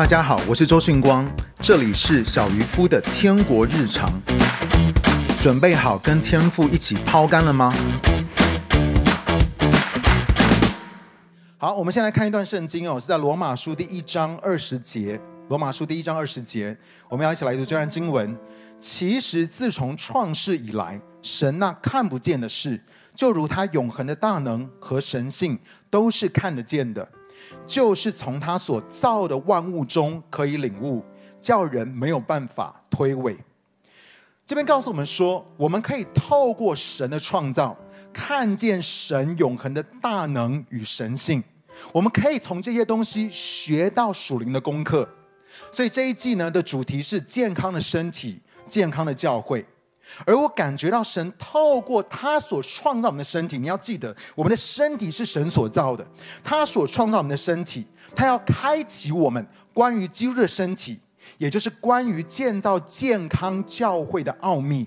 大家好，我是周迅光，这里是小渔夫的天国日常。准备好跟天父一起抛竿了吗？好，我们先来看一段圣经哦，是在罗马书第一章二十节。罗马书第一章二十节，我们要一起来读这段经文。其实自从创世以来，神那看不见的事，就如他永恒的大能和神性，都是看得见的。就是从他所造的万物中可以领悟，叫人没有办法推诿。这边告诉我们说，我们可以透过神的创造，看见神永恒的大能与神性。我们可以从这些东西学到属灵的功课。所以这一季呢的主题是健康的身体、健康的教会。而我感觉到神透过他所创造我们的身体，你要记得，我们的身体是神所造的。他所创造我们的身体，他要开启我们关于基督的身体，也就是关于建造健康教会的奥秘。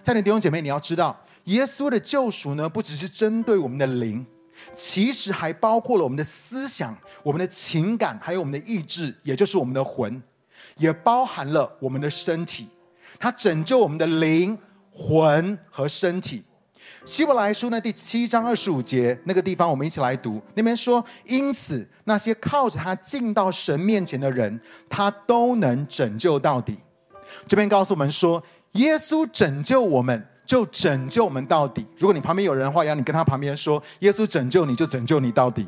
在你弟兄姐妹，你要知道，耶稣的救赎呢，不只是针对我们的灵，其实还包括了我们的思想、我们的情感，还有我们的意志，也就是我们的魂，也包含了我们的身体。他拯救我们的灵魂和身体。希伯来书呢第七章二十五节那个地方，我们一起来读。那边说：“因此，那些靠着他进到神面前的人，他都能拯救到底。”这边告诉我们说，耶稣拯救我们，就拯救我们到底。如果你旁边有人的话，要你跟他旁边说：“耶稣拯救你，就拯救你到底。”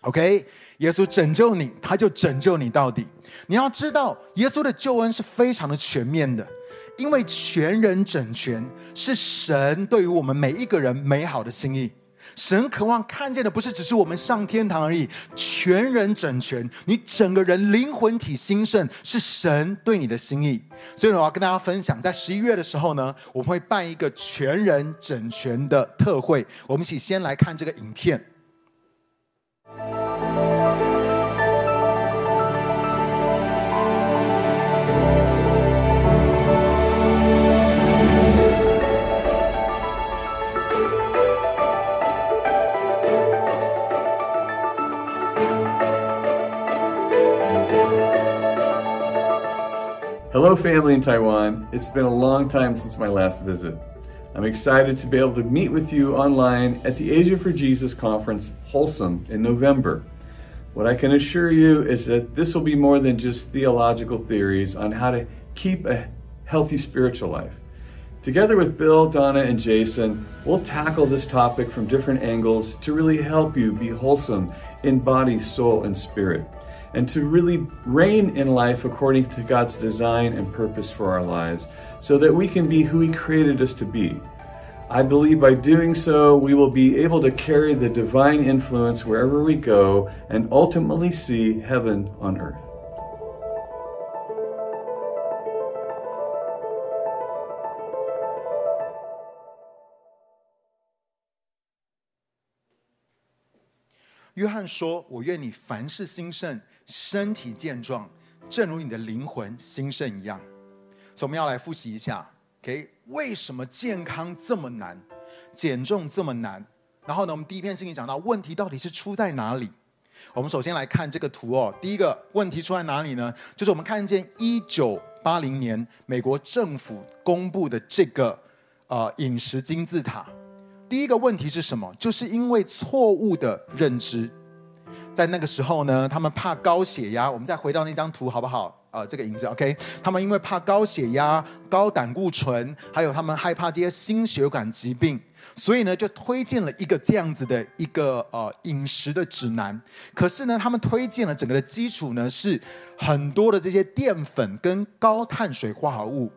OK。耶稣拯救你，他就拯救你到底。你要知道，耶稣的救恩是非常的全面的，因为全人整全是神对于我们每一个人美好的心意。神渴望看见的不是只是我们上天堂而已，全人整全，你整个人灵魂体兴盛是神对你的心意。所以我要跟大家分享，在十一月的时候呢，我们会办一个全人整全的特会。我们一起先来看这个影片。Hello, family in Taiwan. It's been a long time since my last visit. I'm excited to be able to meet with you online at the Asia for Jesus conference, Wholesome, in November. What I can assure you is that this will be more than just theological theories on how to keep a healthy spiritual life. Together with Bill, Donna, and Jason, we'll tackle this topic from different angles to really help you be wholesome in body, soul, and spirit and to really reign in life according to God's design and purpose for our lives so that we can be who He created us to be. I believe by doing so, we will be able to carry the divine influence wherever we go and ultimately see heaven on earth. 约翰说：“我愿你凡事兴盛。” 身体健壮，正如你的灵魂兴盛一样。所以我们要来复习一下，OK？为什么健康这么难，减重这么难？然后呢，我们第一篇信息讲到问题到底是出在哪里？我们首先来看这个图哦。第一个问题出在哪里呢？就是我们看见一九八零年美国政府公布的这个呃饮食金字塔。第一个问题是什么？就是因为错误的认知。在那个时候呢，他们怕高血压。我们再回到那张图好不好？呃，这个影子，OK。他们因为怕高血压、高胆固醇，还有他们害怕这些心血管疾病，所以呢，就推荐了一个这样子的一个呃饮食的指南。可是呢，他们推荐了整个的基础呢是很多的这些淀粉跟高碳水化合物，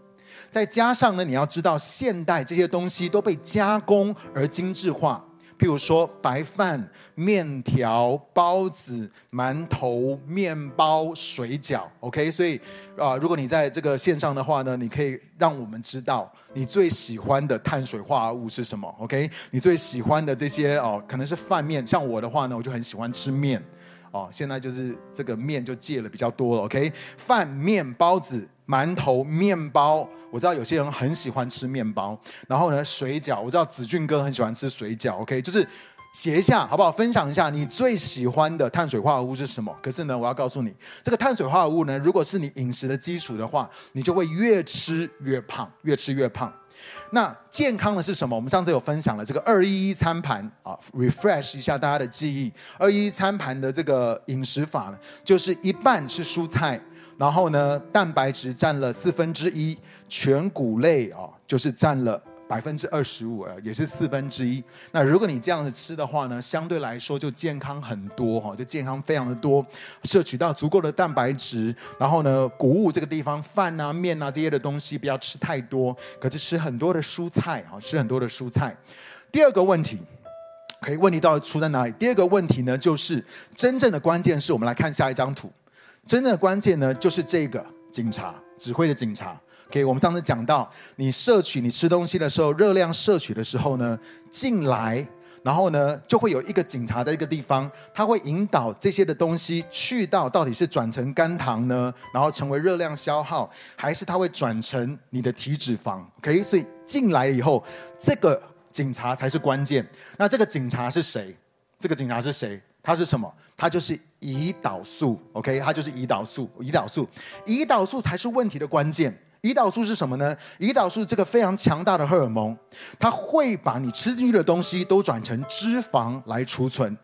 再加上呢，你要知道现代这些东西都被加工而精致化。譬如说白饭、面条、包子、馒头、面包、水饺，OK。所以啊、如果你在这个线上的话呢，你可以让我们知道你最喜欢的碳水化合物是什么，OK。你最喜欢的这些哦、可能是饭面。像我的话呢，我就很喜欢吃面，哦、现在就是这个面就戒了比较多了，OK。饭、面、包子。馒头、面包，我知道有些人很喜欢吃面包。然后呢，水饺，我知道子俊哥很喜欢吃水饺。OK，就是写一下好不好？分享一下你最喜欢的碳水化合物是什么？可是呢，我要告诉你，这个碳水化合物呢，如果是你饮食的基础的话，你就会越吃越胖，越吃越胖。那健康的是什么？我们上次有分享了这个二一一餐盘啊，refresh 一下大家的记忆。二一一餐盘的这个饮食法呢，就是一半是蔬菜，然后呢，蛋白质占了四分之一，全谷类啊，就是占了。百分之二十五，也是四分之一。那如果你这样子吃的话呢，相对来说就健康很多哈，就健康非常的多，摄取到足够的蛋白质。然后呢，谷物这个地方，饭啊、面啊这些的东西不要吃太多，可是吃很多的蔬菜啊，吃很多的蔬菜。第二个问题，可以问题到底出在哪里？第二个问题呢，就是真正的关键是我们来看下一张图，真正的关键呢，就是这个警察指挥的警察。OK，我们上次讲到，你摄取你吃东西的时候，热量摄取的时候呢，进来，然后呢，就会有一个警察的一个地方，他会引导这些的东西去到到底是转成肝糖呢，然后成为热量消耗，还是它会转成你的体脂肪？OK，所以进来以后，这个警察才是关键。那这个警察是谁？这个警察是谁？他是什么？他就是胰岛素。OK，它就是胰岛素。胰岛素，胰岛素才是问题的关键。胰岛素是什么呢？胰岛素这个非常强大的荷尔蒙，它会把你吃进去的东西都转成脂肪来储存。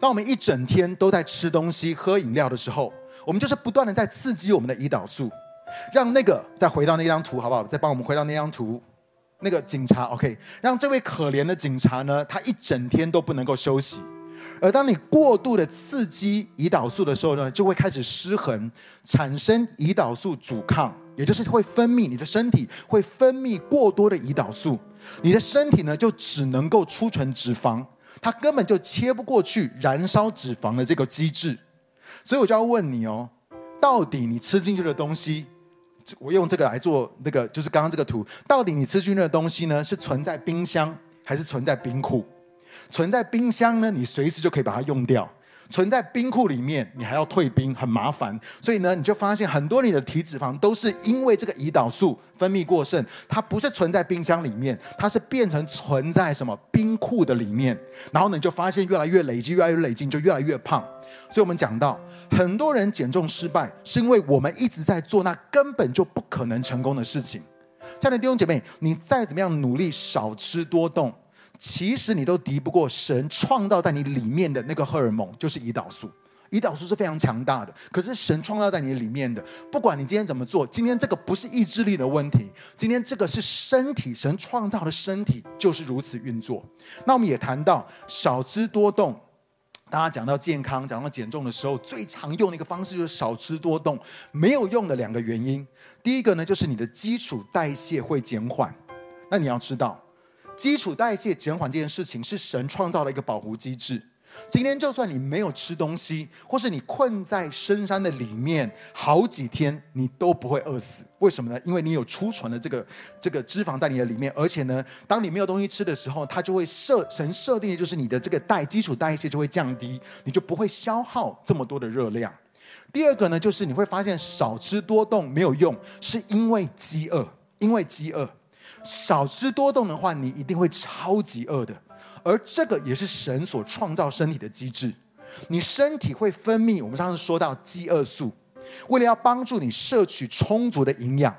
当我们一整天都在吃东西、喝饮料的时候，我们就是不断的在刺激我们的胰岛素，让那个再回到那张图好不好？再帮我们回到那张图，那个警察，OK，让这位可怜的警察呢，他一整天都不能够休息。而当你过度的刺激胰岛素的时候呢，就会开始失衡，产生胰岛素阻抗。也就是会分泌，你的身体会分泌过多的胰岛素，你的身体呢就只能够储存脂肪，它根本就切不过去燃烧脂肪的这个机制，所以我就要问你哦，到底你吃进去的东西，我用这个来做那个，就是刚刚这个图，到底你吃进去的东西呢是存在冰箱还是存在冰库？存在冰箱呢，你随时就可以把它用掉。存在冰库里面，你还要退冰，很麻烦。所以呢，你就发现很多你的体脂肪都是因为这个胰岛素分泌过剩，它不是存在冰箱里面，它是变成存在什么冰库的里面。然后呢，你就发现越来越累积，越来越累积，就越来越胖。所以我们讲到，很多人减重失败，是因为我们一直在做那根本就不可能成功的事情。亲爱的弟兄姐妹，你再怎么样努力，少吃多动。其实你都敌不过神创造在你里面的那个荷尔蒙，就是胰岛素。胰岛素是非常强大的，可是神创造在你里面的，不管你今天怎么做，今天这个不是意志力的问题，今天这个是身体，神创造的身体就是如此运作。那我们也谈到少吃多动，大家讲到健康，讲到减重的时候，最常用的一个方式就是少吃多动，没有用的两个原因。第一个呢，就是你的基础代谢会减缓，那你要知道。基础代谢减缓这件事情是神创造的一个保护机制。今天就算你没有吃东西，或是你困在深山的里面好几天，你都不会饿死。为什么呢？因为你有储存的这个这个脂肪在你的里面，而且呢，当你没有东西吃的时候，它就会设神设定的就是你的这个代基础代谢就会降低，你就不会消耗这么多的热量。第二个呢，就是你会发现少吃多动没有用，是因为饥饿，因为饥饿。少吃多动的话，你一定会超级饿的，而这个也是神所创造身体的机制。你身体会分泌，我们上次说到饥饿素，为了要帮助你摄取充足的营养。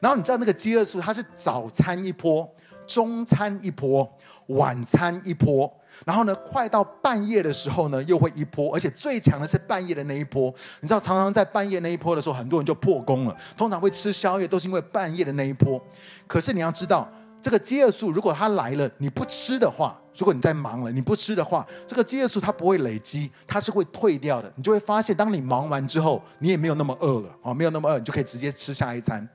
然后你知道那个饥饿素，它是早餐一波，中餐一波，晚餐一波。然后呢，快到半夜的时候呢，又会一波，而且最强的是半夜的那一波。你知道，常常在半夜那一波的时候，很多人就破功了。通常会吃宵夜，都是因为半夜的那一波。可是你要知道，这个饥饿素如果它来了，你不吃的话，如果你在忙了，你不吃的话，这个饥饿素它不会累积，它是会退掉的。你就会发现，当你忙完之后，你也没有那么饿了啊，没有那么饿，你就可以直接吃下一餐。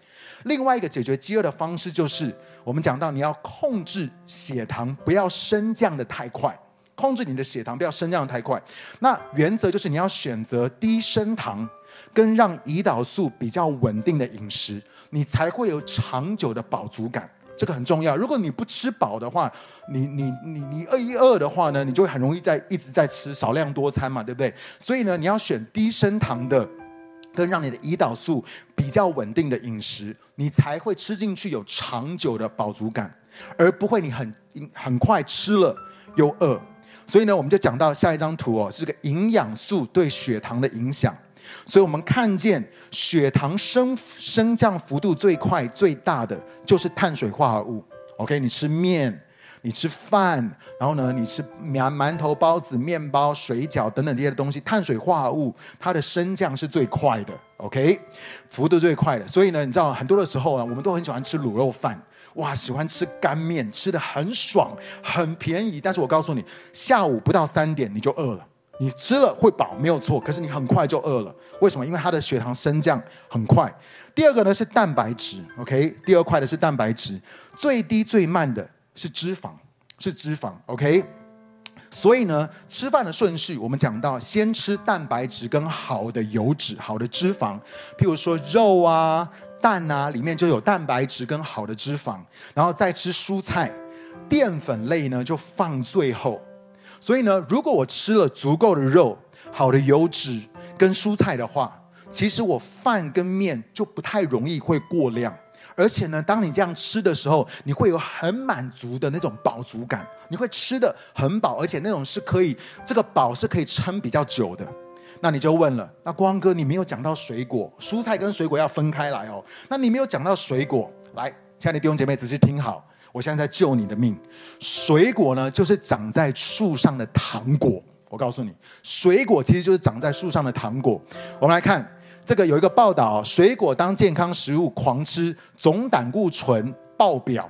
另外一个解决饥饿的方式就是，我们讲到你要控制血糖，不要升降的太快，控制你的血糖不要升降的太快。那原则就是你要选择低升糖跟让胰岛素比较稳定的饮食，你才会有长久的饱足感。这个很重要。如果你不吃饱的话，你你你你饿一饿的话呢，你就会很容易在一直在吃少量多餐嘛，对不对？所以呢，你要选低升糖的。跟让你的胰岛素比较稳定的饮食，你才会吃进去有长久的饱足感，而不会你很很快吃了又饿。所以呢，我们就讲到下一张图哦，是个营养素对血糖的影响。所以我们看见血糖升升降幅度最快最大的就是碳水化合物。OK，你吃面。你吃饭，然后呢，你吃馒馒头、包子、面包、水饺等等这些东西，碳水化合物它的升降是最快的，OK，幅度最快的。所以呢，你知道很多的时候啊，我们都很喜欢吃卤肉饭，哇，喜欢吃干面，吃得很爽，很便宜。但是我告诉你，下午不到三点你就饿了，你吃了会饱没有错，可是你很快就饿了。为什么？因为它的血糖升降很快。第二个呢是蛋白质，OK，第二块的是蛋白质，最低最慢的。是脂肪，是脂肪，OK。所以呢，吃饭的顺序，我们讲到先吃蛋白质跟好的油脂、好的脂肪，譬如说肉啊、蛋啊，里面就有蛋白质跟好的脂肪，然后再吃蔬菜，淀粉类呢就放最后。所以呢，如果我吃了足够的肉、好的油脂跟蔬菜的话，其实我饭跟面就不太容易会过量。而且呢，当你这样吃的时候，你会有很满足的那种饱足感，你会吃得很饱，而且那种是可以，这个饱是可以撑比较久的。那你就问了，那光哥你没有讲到水果、蔬菜跟水果要分开来哦？那你没有讲到水果，来，亲爱的弟兄姐妹仔细听好，我现在在救你的命。水果呢，就是长在树上的糖果。我告诉你，水果其实就是长在树上的糖果。我们来看。这个有一个报道，水果当健康食物狂吃，总胆固醇爆表。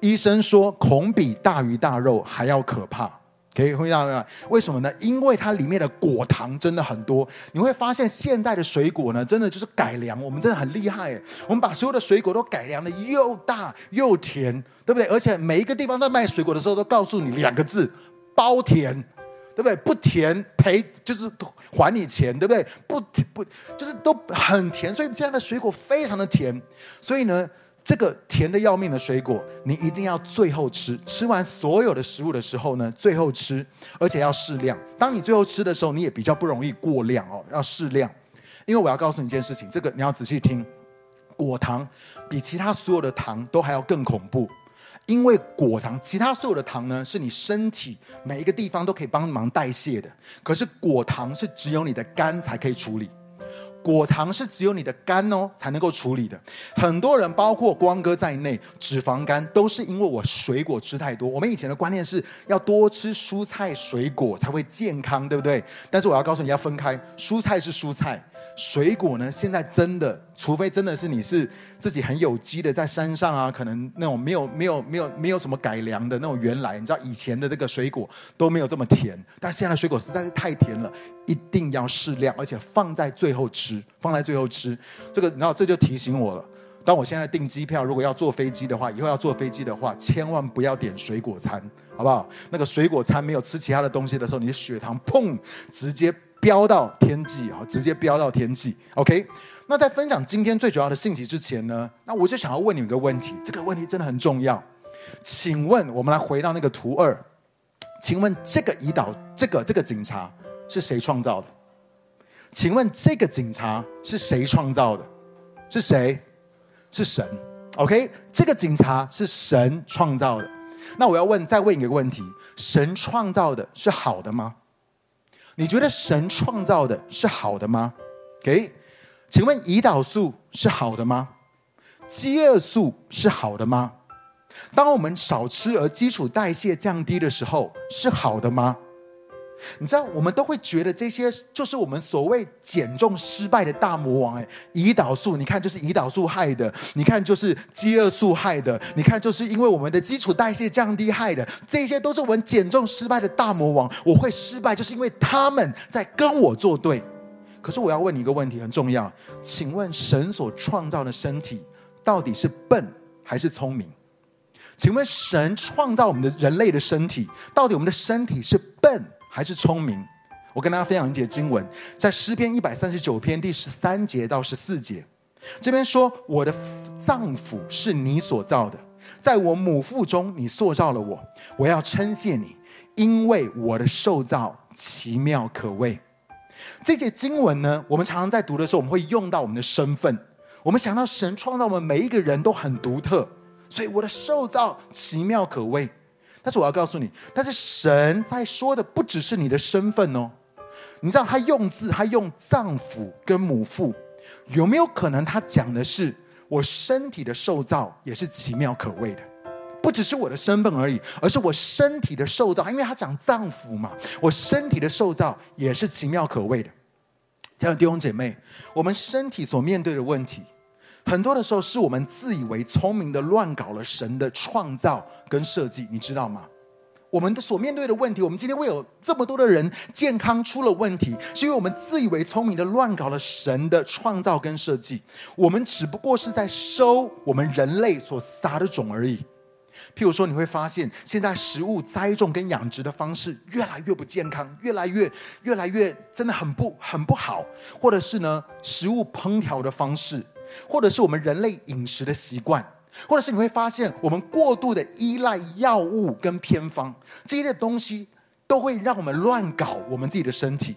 医生说，恐比大鱼大肉还要可怕。可以回答吗？为什么呢？因为它里面的果糖真的很多。你会发现，现在的水果呢，真的就是改良。我们真的很厉害，我们把所有的水果都改良的又大又甜，对不对？而且每一个地方在卖水果的时候，都告诉你两个字：包甜。对不对？不甜赔就是还你钱，对不对？不不就是都很甜，所以这样的水果非常的甜。所以呢，这个甜的要命的水果，你一定要最后吃。吃完所有的食物的时候呢，最后吃，而且要适量。当你最后吃的时候，你也比较不容易过量哦，要适量。因为我要告诉你一件事情，这个你要仔细听，果糖比其他所有的糖都还要更恐怖。因为果糖，其他所有的糖呢，是你身体每一个地方都可以帮忙代谢的。可是果糖是只有你的肝才可以处理，果糖是只有你的肝哦才能够处理的。很多人，包括光哥在内，脂肪肝都是因为我水果吃太多。我们以前的观念是要多吃蔬菜水果才会健康，对不对？但是我要告诉你要分开，蔬菜是蔬菜。水果呢？现在真的，除非真的是你是自己很有机的，在山上啊，可能那种没有没有没有没有什么改良的那种原来，你知道以前的这个水果都没有这么甜，但现在的水果实在是太甜了，一定要适量，而且放在最后吃，放在最后吃。这个，然后这就提醒我了，当我现在订机票，如果要坐飞机的话，以后要坐飞机的话，千万不要点水果餐，好不好？那个水果餐没有吃其他的东西的时候，你的血糖砰，直接。飙到天际啊！直接飙到天际。OK，那在分享今天最主要的信息之前呢，那我就想要问你一个问题，这个问题真的很重要。请问，我们来回到那个图二，请问这个胰岛，这个这个警察是谁创造的？请问这个警察是谁创造的？是谁？是神。OK，这个警察是神创造的。那我要问，再问你一个问题：神创造的是好的吗？你觉得神创造的是好的吗？OK，请问胰岛素是好的吗？饥饿素是好的吗？当我们少吃而基础代谢降低的时候，是好的吗？你知道，我们都会觉得这些就是我们所谓减重失败的大魔王。哎，胰岛素，你看就是胰岛素害的；你看就是饥饿素害的；你看就是因为我们的基础代谢降低害的。这些都是我们减重失败的大魔王。我会失败，就是因为他们在跟我作对。可是我要问你一个问题，很重要，请问神所创造的身体到底是笨还是聪明？请问神创造我们的人类的身体，到底我们的身体是笨？还是聪明，我跟大家分享一节经文，在诗篇一百三十九篇第十三节到十四节，这边说：“我的脏腑是你所造的，在我母腹中你塑造了我，我要称谢你，因为我的受造奇妙可畏。”这节经文呢，我们常常在读的时候，我们会用到我们的身份，我们想到神创造我们每一个人都很独特，所以我的受造奇妙可畏。但是我要告诉你，但是神在说的不只是你的身份哦。你知道他用字，他用脏腑跟母腹，有没有可能他讲的是我身体的受造也是奇妙可畏的？不只是我的身份而已，而是我身体的受造，因为他讲脏腑嘛，我身体的受造也是奇妙可畏的。亲爱的弟兄姐妹，我们身体所面对的问题，很多的时候是我们自以为聪明的乱搞了神的创造跟设计，你知道吗？我们的所面对的问题，我们今天会有这么多的人健康出了问题，是因为我们自以为聪明的乱搞了神的创造跟设计。我们只不过是在收我们人类所撒的种而已。譬如说，你会发现现在食物栽种跟养殖的方式越来越不健康，越来越越来越真的很不很不好，或者是呢，食物烹调的方式，或者是我们人类饮食的习惯。或者是你会发现，我们过度的依赖药物跟偏方这些东西，都会让我们乱搞我们自己的身体。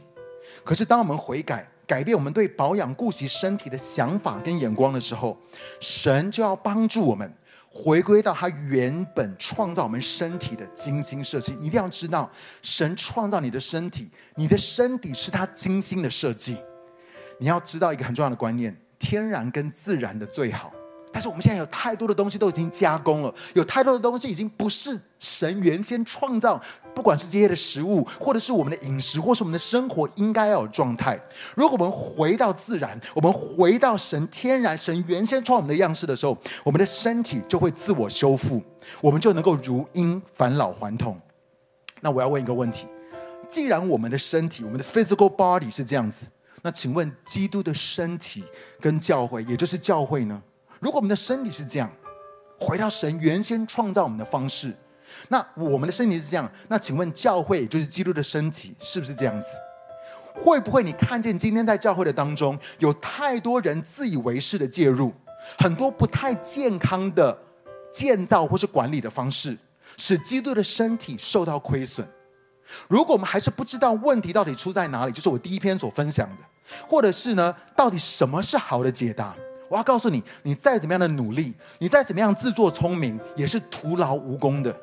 可是，当我们悔改、改变我们对保养、顾及身体的想法跟眼光的时候，神就要帮助我们回归到他原本创造我们身体的精心设计。你一定要知道，神创造你的身体，你的身体是他精心的设计。你要知道一个很重要的观念：天然跟自然的最好。但是我们现在有太多的东西都已经加工了，有太多的东西已经不是神原先创造，不管是这些的食物，或者是我们的饮食，或是我们的生活应该要有状态。如果我们回到自然，我们回到神天然、神原先创我们的样式的时候，我们的身体就会自我修复，我们就能够如婴返老还童。那我要问一个问题：既然我们的身体，我们的 physical body 是这样子，那请问基督的身体跟教会，也就是教会呢？如果我们的身体是这样，回到神原先创造我们的方式，那我们的身体是这样，那请问教会也就是基督的身体是不是这样子？会不会你看见今天在教会的当中有太多人自以为是的介入，很多不太健康的建造或是管理的方式，使基督的身体受到亏损？如果我们还是不知道问题到底出在哪里，就是我第一篇所分享的，或者是呢，到底什么是好的解答？我要告诉你，你再怎么样的努力，你再怎么样自作聪明，也是徒劳无功的。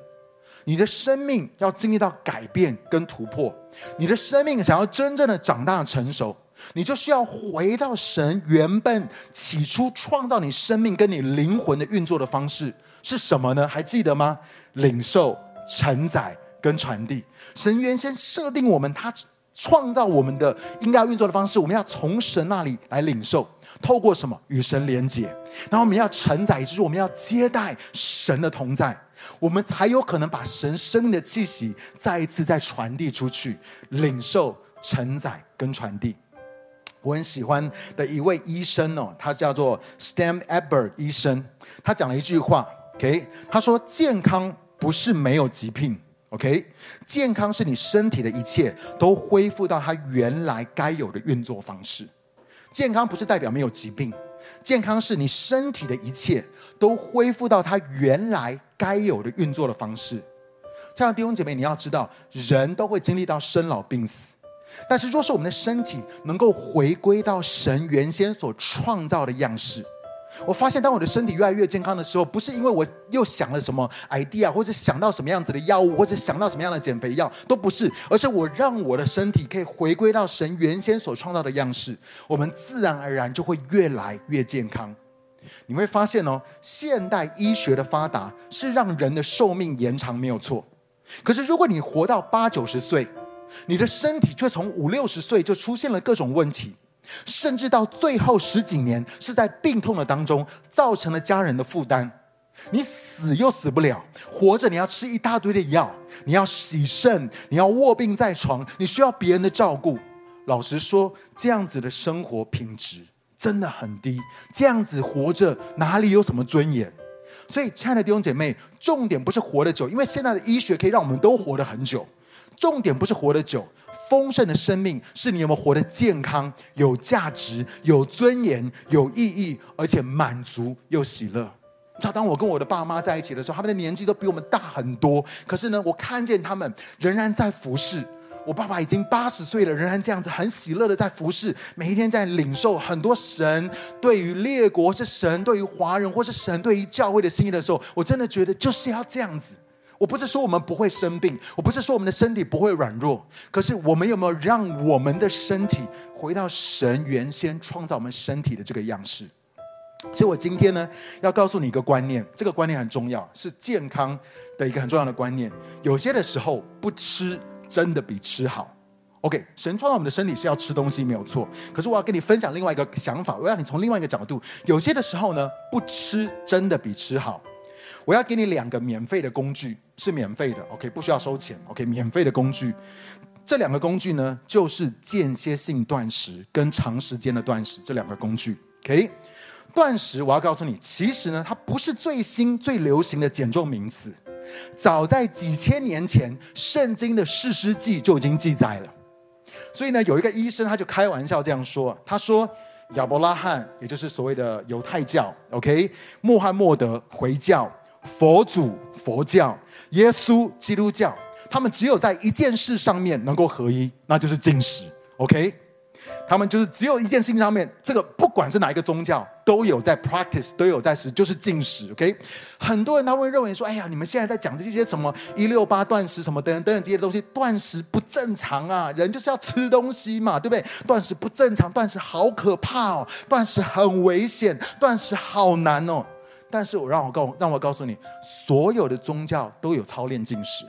你的生命要经历到改变跟突破，你的生命想要真正的长大成熟，你就需要回到神原本起初创造你生命跟你灵魂的运作的方式是什么呢？还记得吗？领受、承载跟传递。神原先设定我们，他创造我们的应该要运作的方式，我们要从神那里来领受。透过什么与神连接，然后我们要承载，就是我们要接待神的同在，我们才有可能把神生命的气息再一次再传递出去，领受、承载跟传递。我很喜欢的一位医生哦，他叫做 Stan Edberg 医生，他讲了一句话，OK，他说：“健康不是没有疾病，OK，健康是你身体的一切都恢复到它原来该有的运作方式。”健康不是代表没有疾病，健康是你身体的一切都恢复到它原来该有的运作的方式。这样弟兄姐妹，你要知道，人都会经历到生老病死，但是若是我们的身体能够回归到神原先所创造的样式。我发现，当我的身体越来越健康的时候，不是因为我又想了什么 idea，或者想到什么样子的药物，或者想到什么样的减肥药，都不是，而是我让我的身体可以回归到神原先所创造的样式，我们自然而然就会越来越健康。你会发现哦，现代医学的发达是让人的寿命延长没有错，可是如果你活到八九十岁，你的身体却从五六十岁就出现了各种问题。甚至到最后十几年，是在病痛的当中造成了家人的负担。你死又死不了，活着你要吃一大堆的药，你要洗肾，你要卧病在床，你需要别人的照顾。老实说，这样子的生活品质真的很低。这样子活着哪里有什么尊严？所以，亲爱的弟兄姐妹，重点不是活得久，因为现在的医学可以让我们都活得很久。重点不是活得久。丰盛的生命是你有没有活得健康、有价值、有尊严、有意义，而且满足又喜乐。你知道，当我跟我的爸妈在一起的时候，他们的年纪都比我们大很多，可是呢，我看见他们仍然在服侍。我爸爸已经八十岁了，仍然这样子很喜乐的在服侍，每一天在领受很多神对于列国是神对于华人或是神对于教会的心意的时候，我真的觉得就是要这样子。我不是说我们不会生病，我不是说我们的身体不会软弱，可是我们有没有让我们的身体回到神原先创造我们身体的这个样式？所以我今天呢，要告诉你一个观念，这个观念很重要，是健康的一个很重要的观念。有些的时候不吃真的比吃好。OK，神创造我们的身体是要吃东西没有错，可是我要跟你分享另外一个想法，我要你从另外一个角度，有些的时候呢，不吃真的比吃好。我要给你两个免费的工具，是免费的，OK，不需要收钱，OK，免费的工具。这两个工具呢，就是间歇性断食跟长时间的断食这两个工具，OK。断食，我要告诉你，其实呢，它不是最新最流行的减重名词，早在几千年前，圣经的士师记就已经记载了。所以呢，有一个医生他就开玩笑这样说：“他说，亚伯拉罕，也就是所谓的犹太教，OK，穆罕默德回教，佛祖佛教，耶稣基督教，他们只有在一件事上面能够合一，那就是禁食，OK。”他们就是只有一件事情上面，这个不管是哪一个宗教，都有在 practice，都有在实，就是禁食。OK，很多人他会认为说，哎呀，你们现在在讲这些什么一六八断食什么等等等等这些东西，断食不正常啊，人就是要吃东西嘛，对不对？断食不正常，断食好可怕哦，断食很危险，断食好难哦。但是我让我告让我告诉你，所有的宗教都有操练禁食，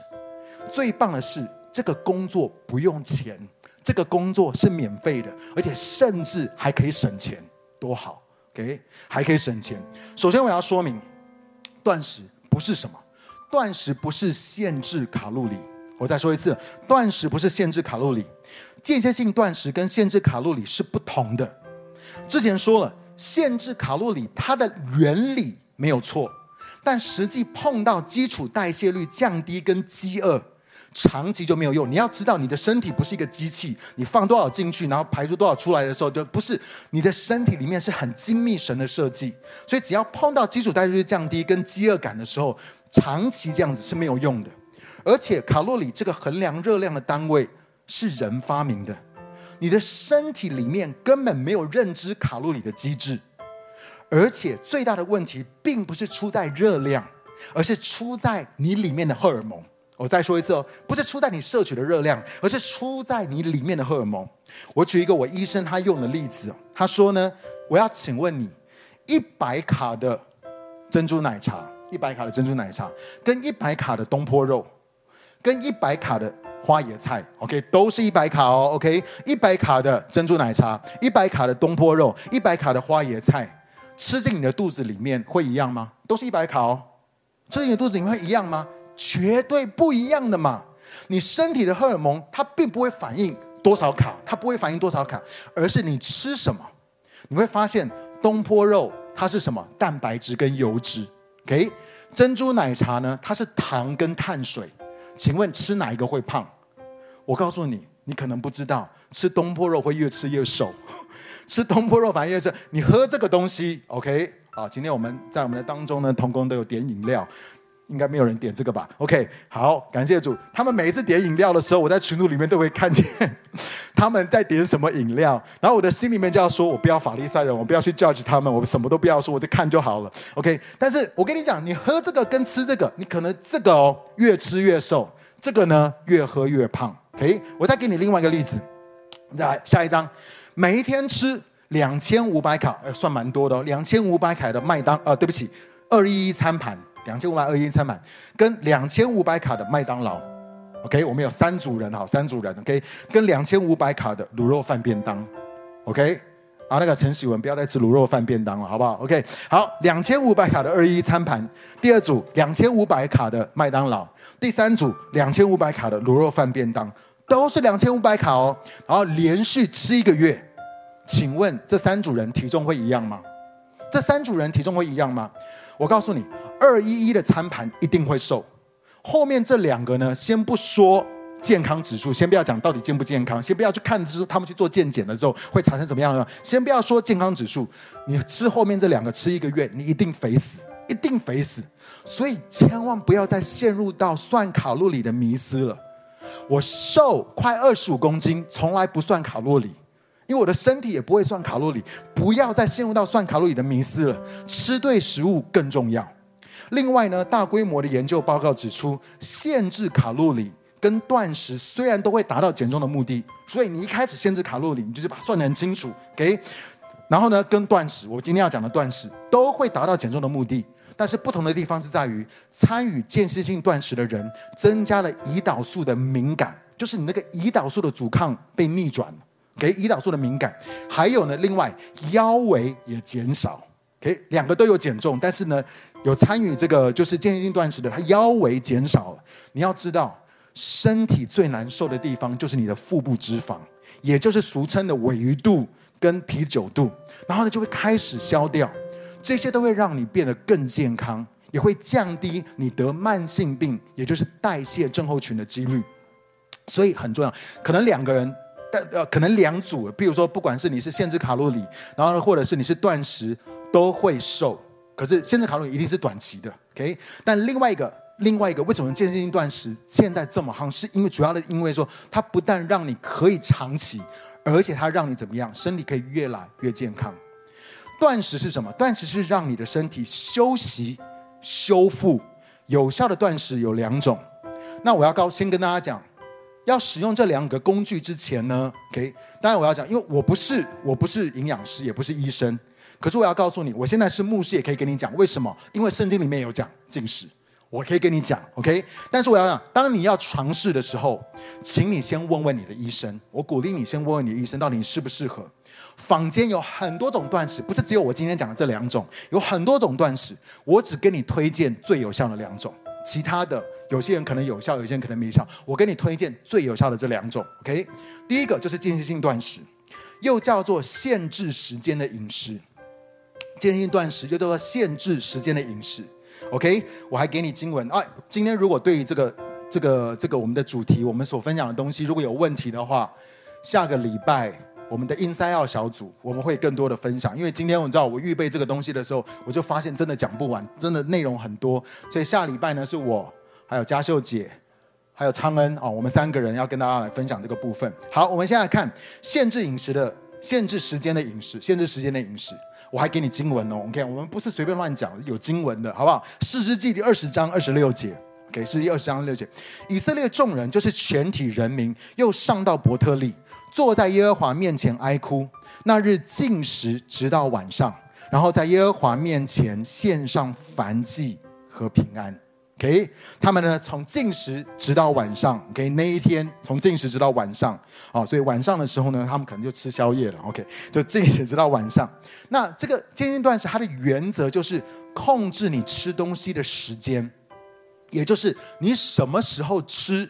最棒的是这个工作不用钱。这个工作是免费的，而且甚至还可以省钱，多好！OK，还可以省钱。首先我要说明，断食不是什么，断食不是限制卡路里。我再说一次，断食不是限制卡路里，间歇性断食跟限制卡路里是不同的。之前说了，限制卡路里它的原理没有错，但实际碰到基础代谢率降低跟饥饿。长期就没有用。你要知道，你的身体不是一个机器，你放多少进去，然后排出多少出来的时候，就不是。你的身体里面是很精密神的设计，所以只要碰到基础代谢率降低跟饥饿感的时候，长期这样子是没有用的。而且卡路里这个衡量热量的单位是人发明的，你的身体里面根本没有认知卡路里的机制。而且最大的问题并不是出在热量，而是出在你里面的荷尔蒙。我再说一次哦，不是出在你摄取的热量，而是出在你里面的荷尔蒙。我举一个我医生他用的例子，他说呢，我要请问你，一百卡的珍珠奶茶，一百卡的珍珠奶茶，跟一百卡的东坡肉，跟一百卡的花椰菜，OK，都是一百卡哦，OK，一百卡的珍珠奶茶，一百卡的东坡肉，一百卡的花椰菜，吃进你的肚子里面会一样吗？都是一百卡哦，吃进你的肚子里面会一样吗？绝对不一样的嘛！你身体的荷尔蒙它并不会反应多少卡，它不会反应多少卡，而是你吃什么。你会发现东坡肉它是什么？蛋白质跟油脂。OK，珍珠奶茶呢？它是糖跟碳水。请问吃哪一个会胖？我告诉你，你可能不知道，吃东坡肉会越吃越瘦。吃东坡肉反而越是你喝这个东西。OK，好，今天我们在我们的当中呢，同工都有点饮料。应该没有人点这个吧？OK，好，感谢主。他们每一次点饮料的时候，我在群组里面都会看见 他们在点什么饮料，然后我的心里面就要说：我不要法利赛人，我不要去 judge 他们，我什么都不要说，我就看就好了。OK，但是我跟你讲，你喝这个跟吃这个，你可能这个哦越吃越瘦，这个呢越喝越胖。OK，我再给你另外一个例子，来下一张，每一天吃两千五百卡，呃，算蛮多的哦，两千五百卡的麦当，呃，对不起，二一一餐盘。两千五百二一一餐盘，跟两千五百卡的麦当劳，OK，我们有三组人哈，三组人，OK，跟两千五百卡的卤肉饭便当，OK，啊，那个陈喜文不要再吃卤肉饭便当了，好不好？OK，好，两千五百卡的二一餐盘，第二组两千五百卡的麦当劳，第三组两千五百卡的卤肉饭便当，都是两千五百卡哦，然后连续吃一个月，请问这三组人体重会一样吗？这三组人体重会一样吗？我告诉你。二一一的餐盘一定会瘦，后面这两个呢，先不说健康指数，先不要讲到底健不健康，先不要去看，就是他们去做健检的时候会产生怎么样的，先不要说健康指数，你吃后面这两个吃一个月，你一定肥死，一定肥死。所以千万不要再陷入到算卡路里的迷思了。我瘦快二十五公斤，从来不算卡路里，因为我的身体也不会算卡路里。不要再陷入到算卡路里的迷思了，吃对食物更重要。另外呢，大规模的研究报告指出，限制卡路里跟断食虽然都会达到减重的目的，所以你一开始限制卡路里，你就把它算得很清楚，OK？然后呢，跟断食，我今天要讲的断食都会达到减重的目的，但是不同的地方是在于，参与间歇性断食的人增加了胰岛素的敏感，就是你那个胰岛素的阻抗被逆转了，给胰岛素的敏感，还有呢，另外腰围也减少。诶，两个都有减重，但是呢，有参与这个就是间歇性断食的，他腰围减少了。你要知道，身体最难受的地方就是你的腹部脂肪，也就是俗称的尾鱼肚跟啤酒肚，然后呢就会开始消掉，这些都会让你变得更健康，也会降低你得慢性病，也就是代谢症候群的几率。所以很重要，可能两个人，但呃，可能两组，比如说不管是你是限制卡路里，然后呢，或者是你是断食。都会瘦，可是限制卡路里一定是短期的，OK？但另外一个，另外一个，为什么间歇性断食现在这么夯？是因为主要的，因为说它不但让你可以长期，而且它让你怎么样，身体可以越来越健康。断食是什么？断食是让你的身体休息、修复。有效的断食有两种。那我要告先跟大家讲，要使用这两个工具之前呢，OK？当然我要讲，因为我不是我不是营养师，也不是医生。可是我要告诉你，我现在是牧师，也可以跟你讲为什么？因为圣经里面有讲禁食，我可以跟你讲，OK？但是我要讲，当你要尝试的时候，请你先问问你的医生。我鼓励你先问问你的医生，到底适不适合。坊间有很多种断食，不是只有我今天讲的这两种，有很多种断食。我只跟你推荐最有效的两种，其他的有些人可能有效，有些人可能没效。我给你推荐最有效的这两种，OK？第一个就是间歇性断食，又叫做限制时间的饮食。间歇性断食就叫做限制时间的饮食，OK？我还给你经文啊。今天如果对于这个、这个、这个我们的主题，我们所分享的东西，如果有问题的话，下个礼拜我们的 Inside Out 小组我们会更多的分享。因为今天我知道我预备这个东西的时候，我就发现真的讲不完，真的内容很多，所以下礼拜呢是我还有嘉秀姐还有昌恩啊，我们三个人要跟大家来分享这个部分。好，我们现在看限制饮食的、限制时间的饮食、限制时间的饮食。我还给你经文哦，OK，我们不是随便乱讲，有经文的，好不好？士师记第二十章二十六节，OK，士师记二十章二十六节，以色列众人就是全体人民，又上到伯特利，坐在耶和华面前哀哭。那日禁食直到晚上，然后在耶和华面前献上燔祭和平安。OK，他们呢从禁食直到晚上，OK，那一天从禁食直到晚上，啊，所以晚上的时候呢，他们可能就吃宵夜了，OK，就禁食直到晚上。那这个间歇断食它的原则就是控制你吃东西的时间，也就是你什么时候吃，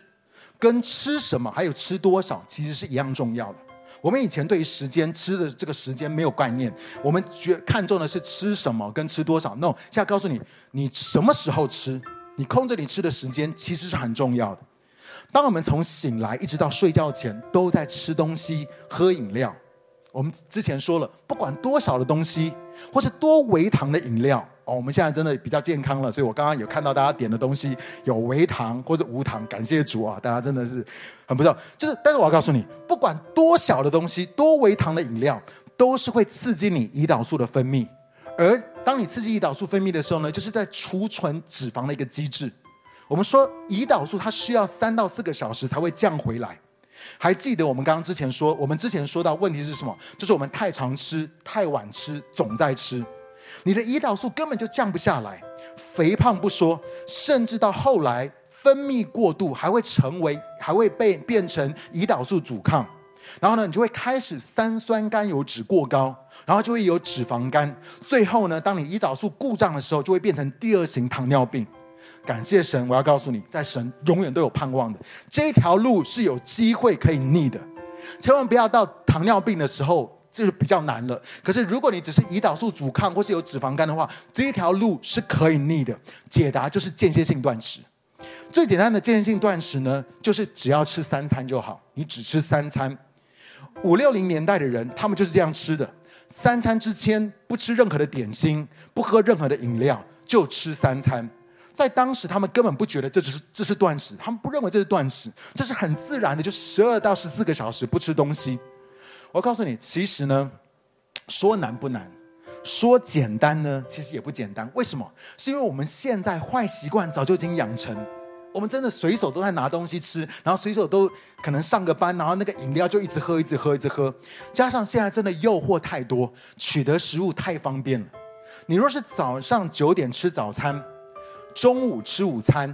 跟吃什么还有吃多少其实是一样重要的。我们以前对于时间吃的这个时间没有概念，我们觉看重的是吃什么跟吃多少。No，现在告诉你，你什么时候吃。你控制你吃的时间其实是很重要的。当我们从醒来一直到睡觉前都在吃东西、喝饮料，我们之前说了，不管多少的东西，或是多微糖的饮料哦，我们现在真的比较健康了，所以我刚刚有看到大家点的东西有微糖或者无糖，感谢主啊，大家真的是很不错。就是，但是我要告诉你，不管多小的东西、多微糖的饮料，都是会刺激你胰岛素的分泌。而当你刺激胰岛素分泌的时候呢，就是在储存脂肪的一个机制。我们说胰岛素它需要三到四个小时才会降回来。还记得我们刚刚之前说，我们之前说到问题是什么？就是我们太常吃、太晚吃、总在吃，你的胰岛素根本就降不下来。肥胖不说，甚至到后来分泌过度，还会成为，还会被变成胰岛素阻抗。然后呢，你就会开始三酸甘油酯过高，然后就会有脂肪肝。最后呢，当你胰岛素故障的时候，就会变成第二型糖尿病。感谢神，我要告诉你，在神永远都有盼望的。这条路是有机会可以逆的，千万不要到糖尿病的时候就是比较难了。可是如果你只是胰岛素阻抗或是有脂肪肝的话，这一条路是可以逆的。解答就是间歇性断食。最简单的间歇性断食呢，就是只要吃三餐就好，你只吃三餐。五六零年代的人，他们就是这样吃的：三餐之间不吃任何的点心，不喝任何的饮料，就吃三餐。在当时，他们根本不觉得这只是这是断食，他们不认为这是断食，这是很自然的，就是十二到十四个小时不吃东西。我告诉你，其实呢，说难不难，说简单呢，其实也不简单。为什么？是因为我们现在坏习惯早就已经养成，我们真的随手都在拿东西吃，然后随手都可能上个班，然后那个饮料就一直喝，一直喝，一直喝。加上现在真的诱惑太多，取得食物太方便了。你若是早上九点吃早餐，中午吃午餐，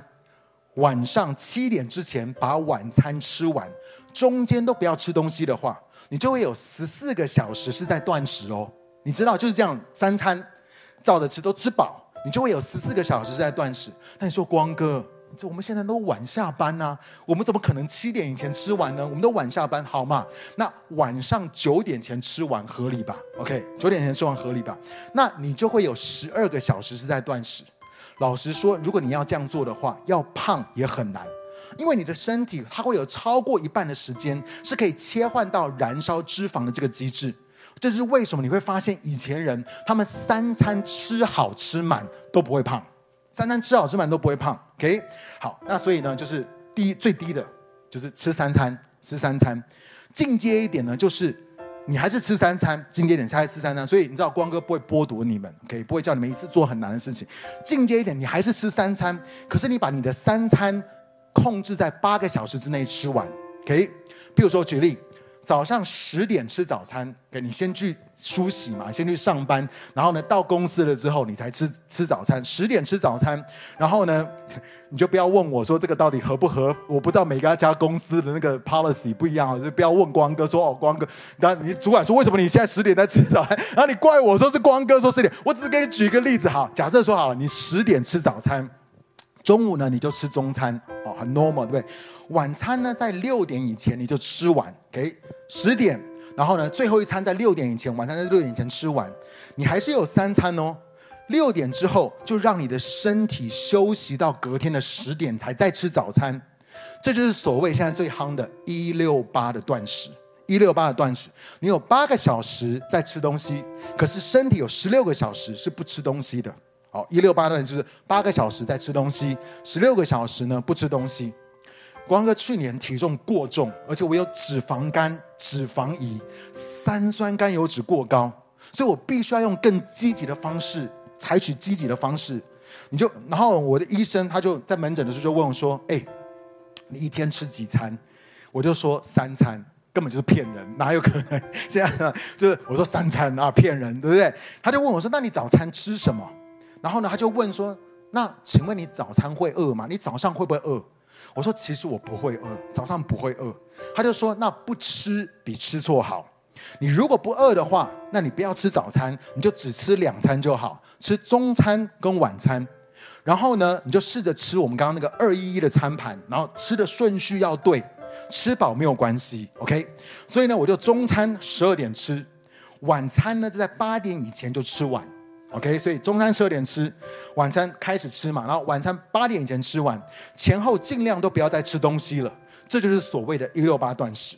晚上七点之前把晚餐吃完，中间都不要吃东西的话，你就会有十四个小时是在断食哦。你知道就是这样，三餐照着吃都吃饱，你就会有十四个小时是在断食。那你说光哥，这我们现在都晚下班呐、我们怎么可能七点以前吃完呢？我们都晚下班，好嘛？那晚上九点前吃完合理吧？OK，九点前吃完合理吧？那你就会有十二个小时是在断食。老实说，如果你要这样做的话，要胖也很难，因为你的身体它会有超过一半的时间是可以切换到燃烧脂肪的这个机制。这是为什么？你会发现以前人他们三餐吃好吃满都不会胖，三餐吃好吃满都不会胖。OK，好，那所以呢，就是第一最低的就是吃三餐，吃三餐。进阶一点呢，就是你还是吃三餐，进阶一点还是吃三餐。所以你知道光哥不会剥夺你们，OK，不会叫你们一次做很难的事情。进阶一点，你还是吃三餐，可是你把你的三餐控制在八个小时之内吃完。OK，譬如说举例。早上十点吃早餐，给你先去梳洗嘛，先去上班，然后呢，到公司了之后你才吃吃早餐。十点吃早餐，然后呢，你就不要问我说这个到底合不合？我不知道每个家公司的那个 policy 不一样啊，就不要问光哥说哦，光哥，那你主管说为什么你现在十点在吃早餐？然后你怪我说是光哥说十点，我只是给你举一个例子哈。假设说好了，你十点吃早餐，中午呢你就吃中餐哦，很 normal 对不对？晚餐呢，在六点以前你就吃完，OK，十点，然后呢，最后一餐在六点以前，晚餐在六点以前吃完，你还是有三餐哦。六点之后就让你的身体休息到隔天的十点才再吃早餐，这就是所谓现在最夯的“一六八”的断食。一六八的断食，你有八个小时在吃东西，可是身体有十六个小时是不吃东西的。好，一六八段就是八个小时在吃东西，十六个小时呢不吃东西。光哥去年体重过重，而且我有脂肪肝、脂肪胰、三酸甘油酯过高，所以我必须要用更积极的方式，采取积极的方式。你就，然后我的医生他就在门诊的时候就问我说：“哎，你一天吃几餐？”我就说三餐，根本就是骗人，哪有可能？现在就是我说三餐啊，骗人，对不对？他就问我说：“那你早餐吃什么？”然后呢，他就问说：“那请问你早餐会饿吗？你早上会不会饿？”我说：“其实我不会饿，早上不会饿。”他就说：“那不吃比吃错好。你如果不饿的话，那你不要吃早餐，你就只吃两餐就好，吃中餐跟晚餐。然后呢，你就试着吃我们刚刚那个二一一的餐盘，然后吃的顺序要对，吃饱没有关系，OK？所以呢，我就中餐十二点吃，晚餐呢就在八点以前就吃完。” OK，所以中餐十二点吃，晚餐开始吃嘛，然后晚餐八点以前吃完，前后尽量都不要再吃东西了，这就是所谓的“一六八断食”。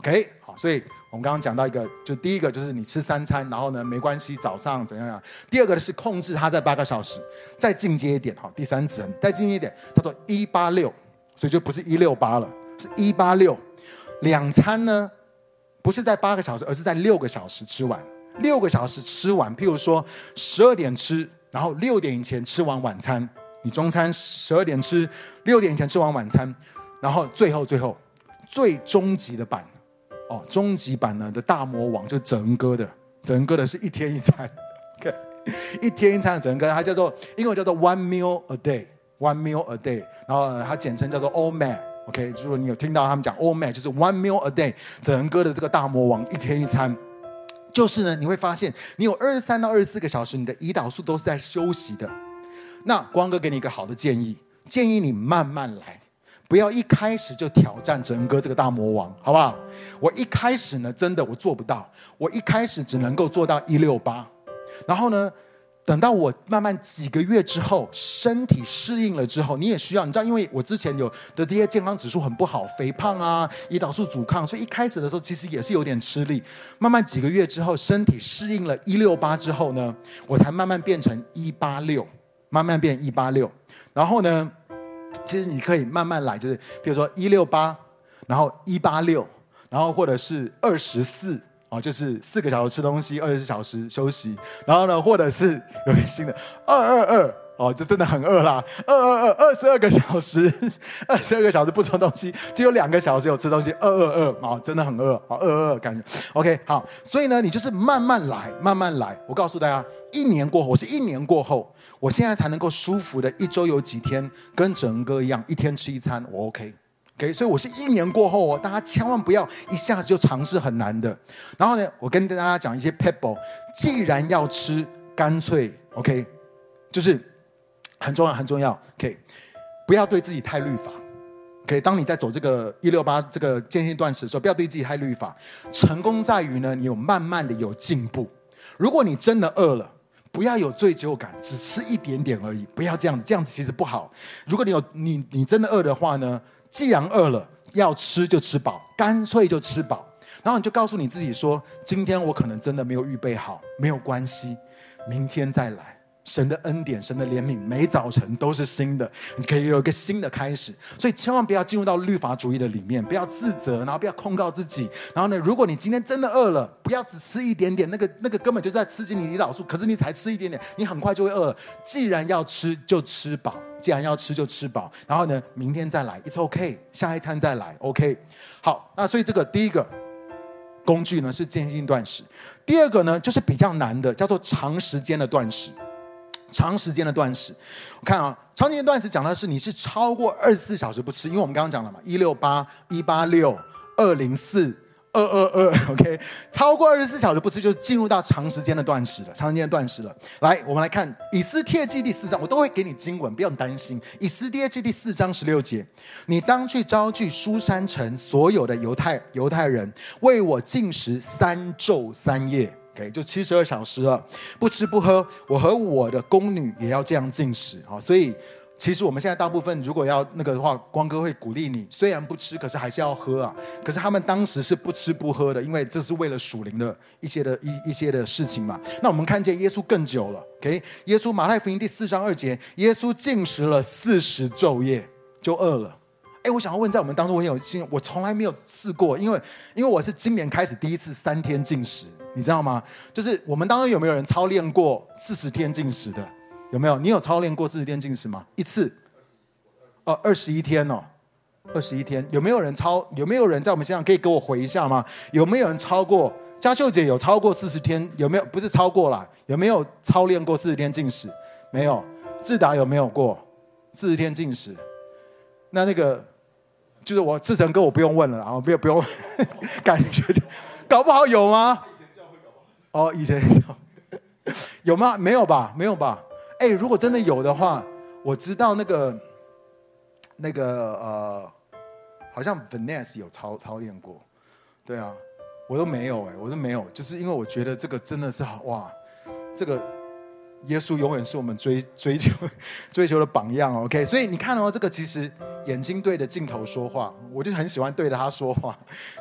OK，好，所以我们刚刚讲到一个，就第一个就是你吃三餐，然后呢没关系，早上怎样样。第二个是控制它在八个小时，再进阶一点，好，第三层再进阶一点，叫做一八六，所以就不是一六八了，是一八六，两餐呢不是在八个小时，而是在六个小时吃完。六个小时吃完，譬如说十二点吃，然后六点以前吃完晚餐。你中餐十二点吃，六点以前吃完晚餐，然后最后最后最终极的版哦，终极版呢的大魔王就是整哥的，整哥的是一天一餐，OK，一天一餐的整哥，它叫做英文叫做 One Meal a Day，One Meal a Day，然后它简称叫做 OMAD，OK，如果你有听到他们讲 OMAD，就是 One Meal a Day，整哥的这个大魔王一天一餐。就是呢，你会发现你有二十三到二十四个小时，你的胰岛素都是在休息的。那光哥给你一个好的建议，建议你慢慢来，不要一开始就挑战哲恩哥这个大魔王，好不好？我一开始呢，真的我做不到，我一开始只能够做到一六八，然后呢。等到我慢慢几个月之后，身体适应了之后，你也需要，你知道，因为我之前有的这些健康指数很不好，肥胖啊，胰岛素阻抗，所以一开始的时候其实也是有点吃力。慢慢几个月之后，身体适应了一六八之后呢，我才慢慢变成一八六，慢慢变一八六。然后呢，其实你可以慢慢来，就是比如说一六八，然后一八六，然后或者是二十四。哦，就是四个小时吃东西，二十四小时休息。然后呢，或者是有一个新的二二二，哦，这真的很饿啦，二二二二十二个小时，二十二个小时不吃东西，只有两个小时有吃东西，二二二，哦，真的很饿，哦，二二二感觉。OK，好，所以呢，你就是慢慢来，慢慢来。我告诉大家，一年过后，我是一年过后，我现在才能够舒服的一周有几天跟整个一样，一天吃一餐，我 OK。OK，所以我是一年过后哦，大家千万不要一下子就尝试很难的。然后呢，我跟大家讲一些 pebble，既然要吃，干脆 OK，就是很重要很重要。OK，不要对自己太律法。OK，当你在走这个一六八这个间歇断食的时候，不要对自己太律法。成功在于呢，你有慢慢的有进步。如果你真的饿了，不要有罪疚感，只吃一点点而已，不要这样子，这样子其实不好。如果你有你你真的饿的话呢？既然饿了，要吃就吃饱，干脆就吃饱。然后你就告诉你自己说：今天我可能真的没有预备好，没有关系，明天再来。神的恩典，神的怜悯，每早晨都是新的，你可以有一个新的开始。所以千万不要进入到律法主义的里面，不要自责，然后不要控告自己。然后呢，如果你今天真的饿了，不要只吃一点点，那个那个根本就在刺激你胰岛素，可是你才吃一点点，你很快就会饿。既然要吃，就吃饱；既然要吃，就吃饱。然后呢，明天再来，It's OK，下一餐再来，OK。好，那所以这个第一个工具呢是渐进断食，第二个呢就是比较难的，叫做长时间的断食。长时间的断食，我看啊，长时间断食讲的是你是超过二十四小时不吃，因为我们刚刚讲了嘛，一六八、一八六、二零四、二二二，OK，超过二十四小时不吃，就是进入到长时间的断食了，长时间断食了。来，我们来看以斯帖记第四章，我都会给你经文，不用担心。以斯帖记第四章十六节，你当去招聚书珊城所有的犹太犹太人，为我禁食三昼三夜。就七十二小时了，不吃不喝，我和我的宫女也要这样进食啊！所以，其实我们现在大部分如果要那个的话，光哥会鼓励你，虽然不吃，可是还是要喝啊。可是他们当时是不吃不喝的，因为这是为了属灵的一些的一一些的事情嘛。那我们看见耶稣更久了，OK？耶稣马太福音第四章二节，耶稣进食了四十昼夜就饿了。哎，我想要问，在我们当中，我有经，我从来没有试过，因为因为我是今年开始第一次三天进食。你知道吗？就是我们当中有没有人操练过四十天禁食的？有没有？你有操练过四十天禁食吗？一次？哦，二十一天哦，二十一天。有没有人超？有没有人在我们现场可以给我回一下吗？有没有人超过？嘉秀姐有超过四十天？有没有？不是超过啦，有没有操练过四十天禁食？没有。志达有没有过四十天禁食？那那个就是我志成哥，我不用问了啊，不用不用，感觉搞不好有吗？哦，以前有有吗？没有吧，没有吧。哎，如果真的有的话，我知道那个那个呃，好像 Vanessa 有操操练过，对啊，我都没有哎，我都没有，就是因为我觉得这个真的是好哇，这个耶稣永远是我们追 追求追求的榜样，OK。所以你看哦，这个其实眼睛对着镜头说话，我就很喜欢对着他说话，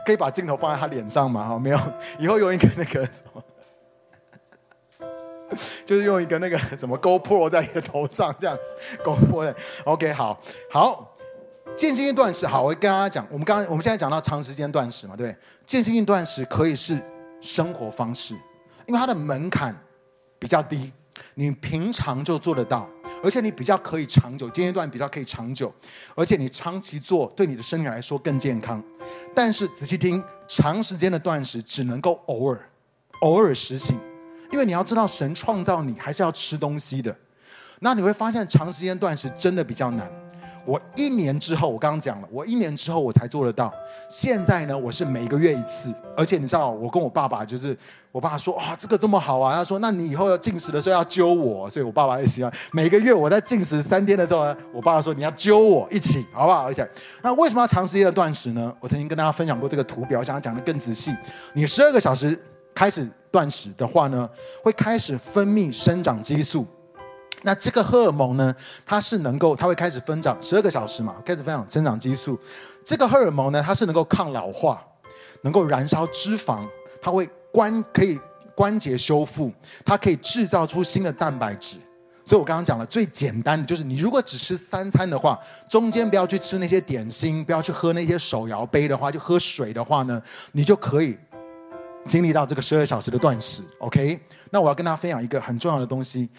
可以把镜头放在他脸上嘛？哈，没有，以后用一个那个什么。就是用一个那个什么 GoPro 在你的头上这样子，GoPro 的 OK 好，好，间歇性断食好，我跟大家讲，我们刚我们现在讲到长时间断食嘛，对，间歇性断食可以是生活方式，因为它的门槛比较低，你平常就做得到，而且你比较可以长久，间歇断比较可以长久，而且你长期做对你的身体来说更健康。但是仔细听，长时间的断食只能够偶尔，偶尔实行。因为你要知道，神创造你还是要吃东西的，那你会发现长时间断食真的比较难。我一年之后，我刚刚讲了，我一年之后我才做得到。现在呢，我是每个月一次，而且你知道，我跟我爸爸就是，我爸说啊，这个这么好啊，他说，那你以后要进食的时候要揪我，所以我爸爸也喜欢每个月我在进食三天的时候呢，我爸爸说你要揪我一起，好不好？而且，那为什么要长时间的断食呢？我曾经跟大家分享过这个图表，我想要讲得更仔细。你十二个小时开始。断食的话呢，会开始分泌生长激素。那这个荷尔蒙呢，它是能够，它会开始分长十二个小时嘛，开始分长生长激素。这个荷尔蒙呢，它是能够抗老化，能够燃烧脂肪，它会关可以关节修复，它可以制造出新的蛋白质。所以我刚刚讲了最简单的，就是你如果只吃三餐的话，中间不要去吃那些点心，不要去喝那些手摇杯的话，就喝水的话呢，你就可以。经历到这个十二小时的断食。OK，那我要跟大家分享一个很重要的东西。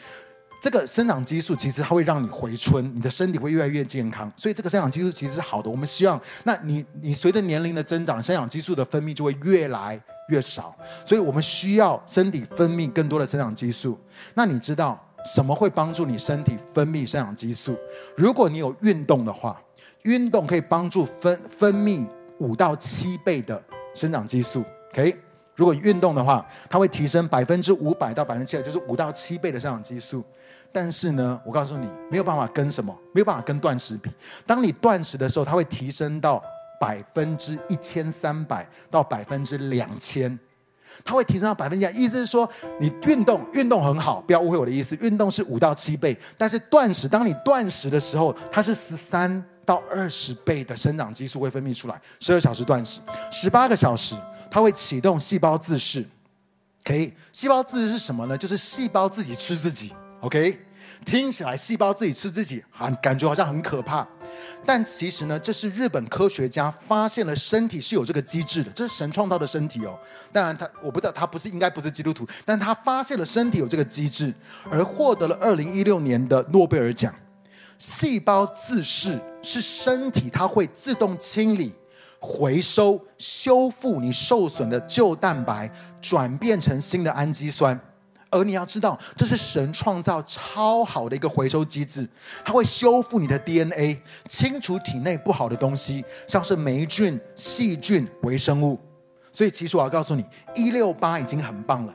这个生长激素其实它会让你回春，你的身体会越来越健康，所以这个生长激素其实是好的。我们希望，那你你随着年龄的增长，生长激素的分泌就会越来越少，所以我们需要身体分泌更多的生长激素。那你知道什么会帮助你身体分泌生长激素？如果你有运动的话，运动可以帮助分分泌五到七倍的生长激素。OK，如果运动的话，它会提升百分之五百到百分之七百，就是五到七倍的生长激素。但是呢，我告诉你，没有办法跟什么，没有办法跟断食比。当你断食的时候，它会提升到百分之一千三百到百分之两千，它会提升到百分之一，意思是说，你运动运动很好，不要误会我的意思，运动是五到七倍，但是断食，当你断食的时候，它是十三到二十倍的生长激素会分泌出来。十二小时断食，十八个小时，它会启动细胞自噬。OK，细胞自噬是什么呢？就是细胞自己吃自己。OK，听起来细胞自己吃自己，很感觉好像很可怕。但其实呢，这是日本科学家发现了身体是有这个机制的，这是神创造的身体哦。当然他，他我不知道他不是应该不是基督徒，但他发现了身体有这个机制，而获得了二零一六年的诺贝尔奖。细胞自噬是身体它会自动清理、回收、修复你受损的旧蛋白，转变成新的氨基酸。而你要知道，这是神创造超好的一个回收机制，它会修复你的 DNA，清除体内不好的东西，像是霉菌、细菌、微生物。所以，其实我要告诉你，一六八已经很棒了。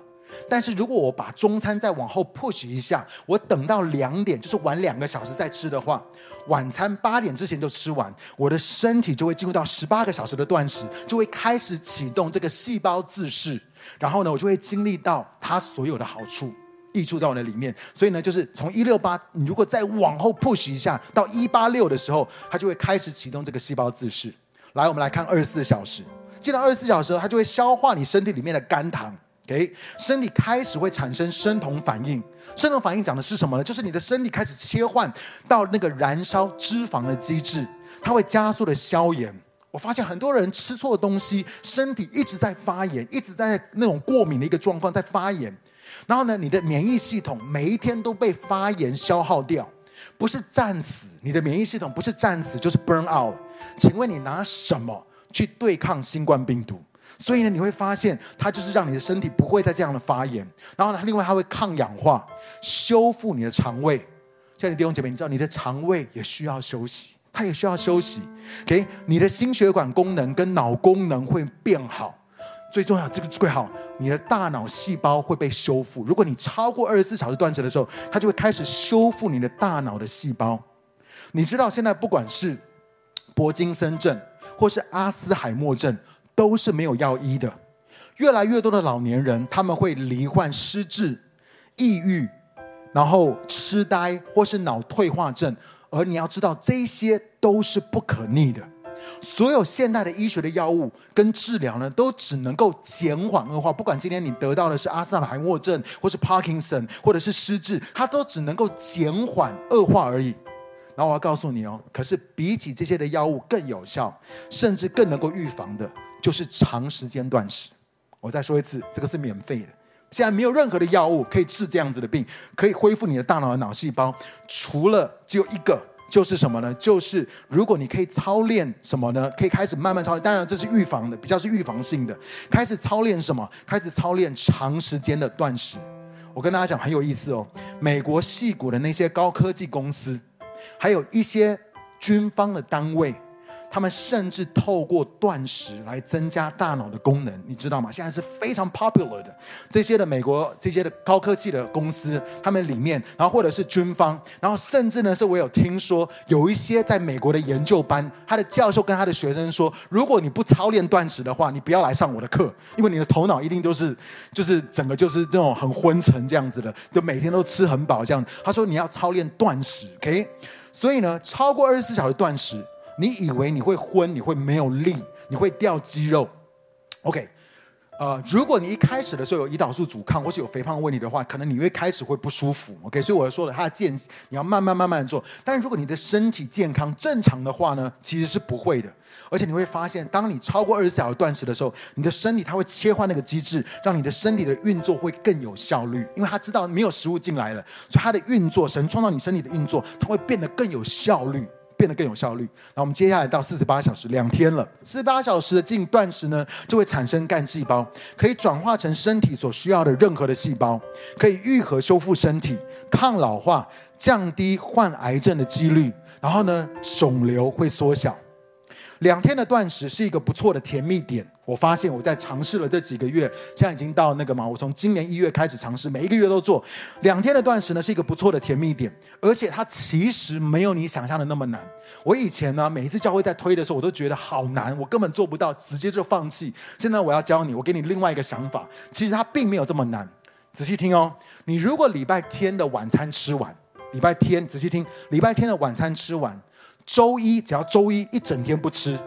但是如果我把中餐再往后 push 一下，我等到两点，就是晚两个小时再吃的话，晚餐八点之前就吃完，我的身体就会进入到十八个小时的断食，就会开始启动这个细胞自噬。然后呢，我就会经历到它所有的好处，溢出在我的里面。所以呢，就是从一六八，你如果再往后 push 一下，到一八六的时候，它就会开始启动这个细胞自噬。来，我们来看二十四小时。进到二十四小时，它就会消化你身体里面的肝糖。给身体开始会产生生酮反应。生酮反应讲的是什么呢？就是你的身体开始切换到那个燃烧脂肪的机制，它会加速的消炎。我发现很多人吃错东西，身体一直在发炎，一直在那种过敏的一个状况在发炎。然后呢，你的免疫系统每一天都被发炎消耗掉，不是战死，你的免疫系统不是战死就是 burn out。请问你拿什么去对抗新冠病毒？所以呢，你会发现它就是让你的身体不会再这样的发炎。然后呢，另外它会抗氧化，修复你的肠胃。亲爱的弟兄姐妹，你知道你的肠胃也需要休息。它也需要休息，OK？你的心血管功能跟脑功能会变好，最重要，这个最好，你的大脑细胞会被修复。如果你超过二十四小时断食的时候，它就会开始修复你的大脑的细胞。你知道现在不管是柏金森症或是阿斯海默症，都是没有药医的。越来越多的老年人他们会罹患失智、抑郁，然后痴呆或是脑退化症。而你要知道，这些都是不可逆的。所有现代的医学的药物跟治疗呢，都只能够减缓恶化。不管今天你得到的是阿兹海默症，或是 Parkinson，或者是失智，它都只能够减缓恶化而已。然后我要告诉你哦，可是比起这些的药物更有效，甚至更能够预防的，就是长时间断食。我再说一次，这个是免费的。现在没有任何的药物可以治这样子的病，可以恢复你的大脑的脑细胞，除了只有一个，就是什么呢？就是如果你可以操练什么呢？可以开始慢慢操练。当然这是预防的，比较是预防性的。开始操练什么？开始操练长时间的断食。我跟大家讲很有意思哦，美国戏骨的那些高科技公司，还有一些军方的单位。他们甚至透过断食来增加大脑的功能，你知道吗？现在是非常 popular 的这些的美国这些的高科技的公司，他们里面，然后或者是军方，然后甚至呢，是我有听说有一些在美国的研究班，他的教授跟他的学生说，如果你不操练断食的话，你不要来上我的课，因为你的头脑一定都是就是整个就是这种很昏沉这样子的，就每天都吃很饱这样。他说你要操练断食，OK？所以呢，超过二十四小时断食。你以为你会昏，你会没有力，你会掉肌肉。OK，呃，如果你一开始的时候有胰岛素阻抗或是有肥胖问题的话，可能你会开始会不舒服。OK，所以我说了，它的健你要慢慢慢慢做。但是如果你的身体健康正常的话呢，其实是不会的。而且你会发现，当你超过二十四小时断食的时候，你的身体它会切换那个机制，让你的身体的运作会更有效率。因为它知道没有食物进来了，所以它的运作，神创造你身体的运作，它会变得更有效率。变得更有效率。那我们接下来到四十八小时，两天了。四十八小时的进断食呢，就会产生干细胞，可以转化成身体所需要的任何的细胞，可以愈合修复身体，抗老化，降低患癌症的几率。然后呢，肿瘤会缩小。两天的断食是一个不错的甜蜜点。我发现我在尝试了这几个月，现在已经到那个嘛，我从今年一月开始尝试，每一个月都做。两天的断食呢，是一个不错的甜蜜点，而且它其实没有你想象的那么难。我以前呢，每一次教会在推的时候，我都觉得好难，我根本做不到，直接就放弃。现在我要教你，我给你另外一个想法，其实它并没有这么难。仔细听哦，你如果礼拜天的晚餐吃完，礼拜天仔细听，礼拜天的晚餐吃完。周一只要周一一整天不吃，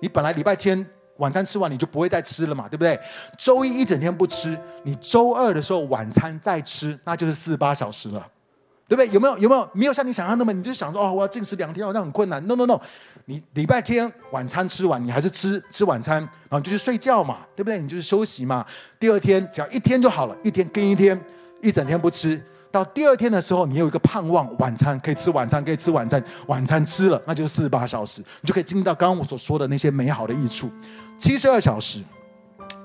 你本来礼拜天晚餐吃完你就不会再吃了嘛，对不对？周一一整天不吃，你周二的时候晚餐再吃，那就是四十八小时了，对不对？有没有？有没有？没有像你想象那么，你就想说哦，我要禁食两天，好像很困难。No No No，你礼拜天晚餐吃完，你还是吃吃晚餐，然后就去睡觉嘛，对不对？你就是休息嘛。第二天只要一天就好了，一天跟一天，一整天不吃。到第二天的时候，你有一个盼望，晚餐可以吃晚餐，可以吃晚餐，晚餐吃了，那就是四十八小时，你就可以经历到刚刚我所说的那些美好的益处。七十二小时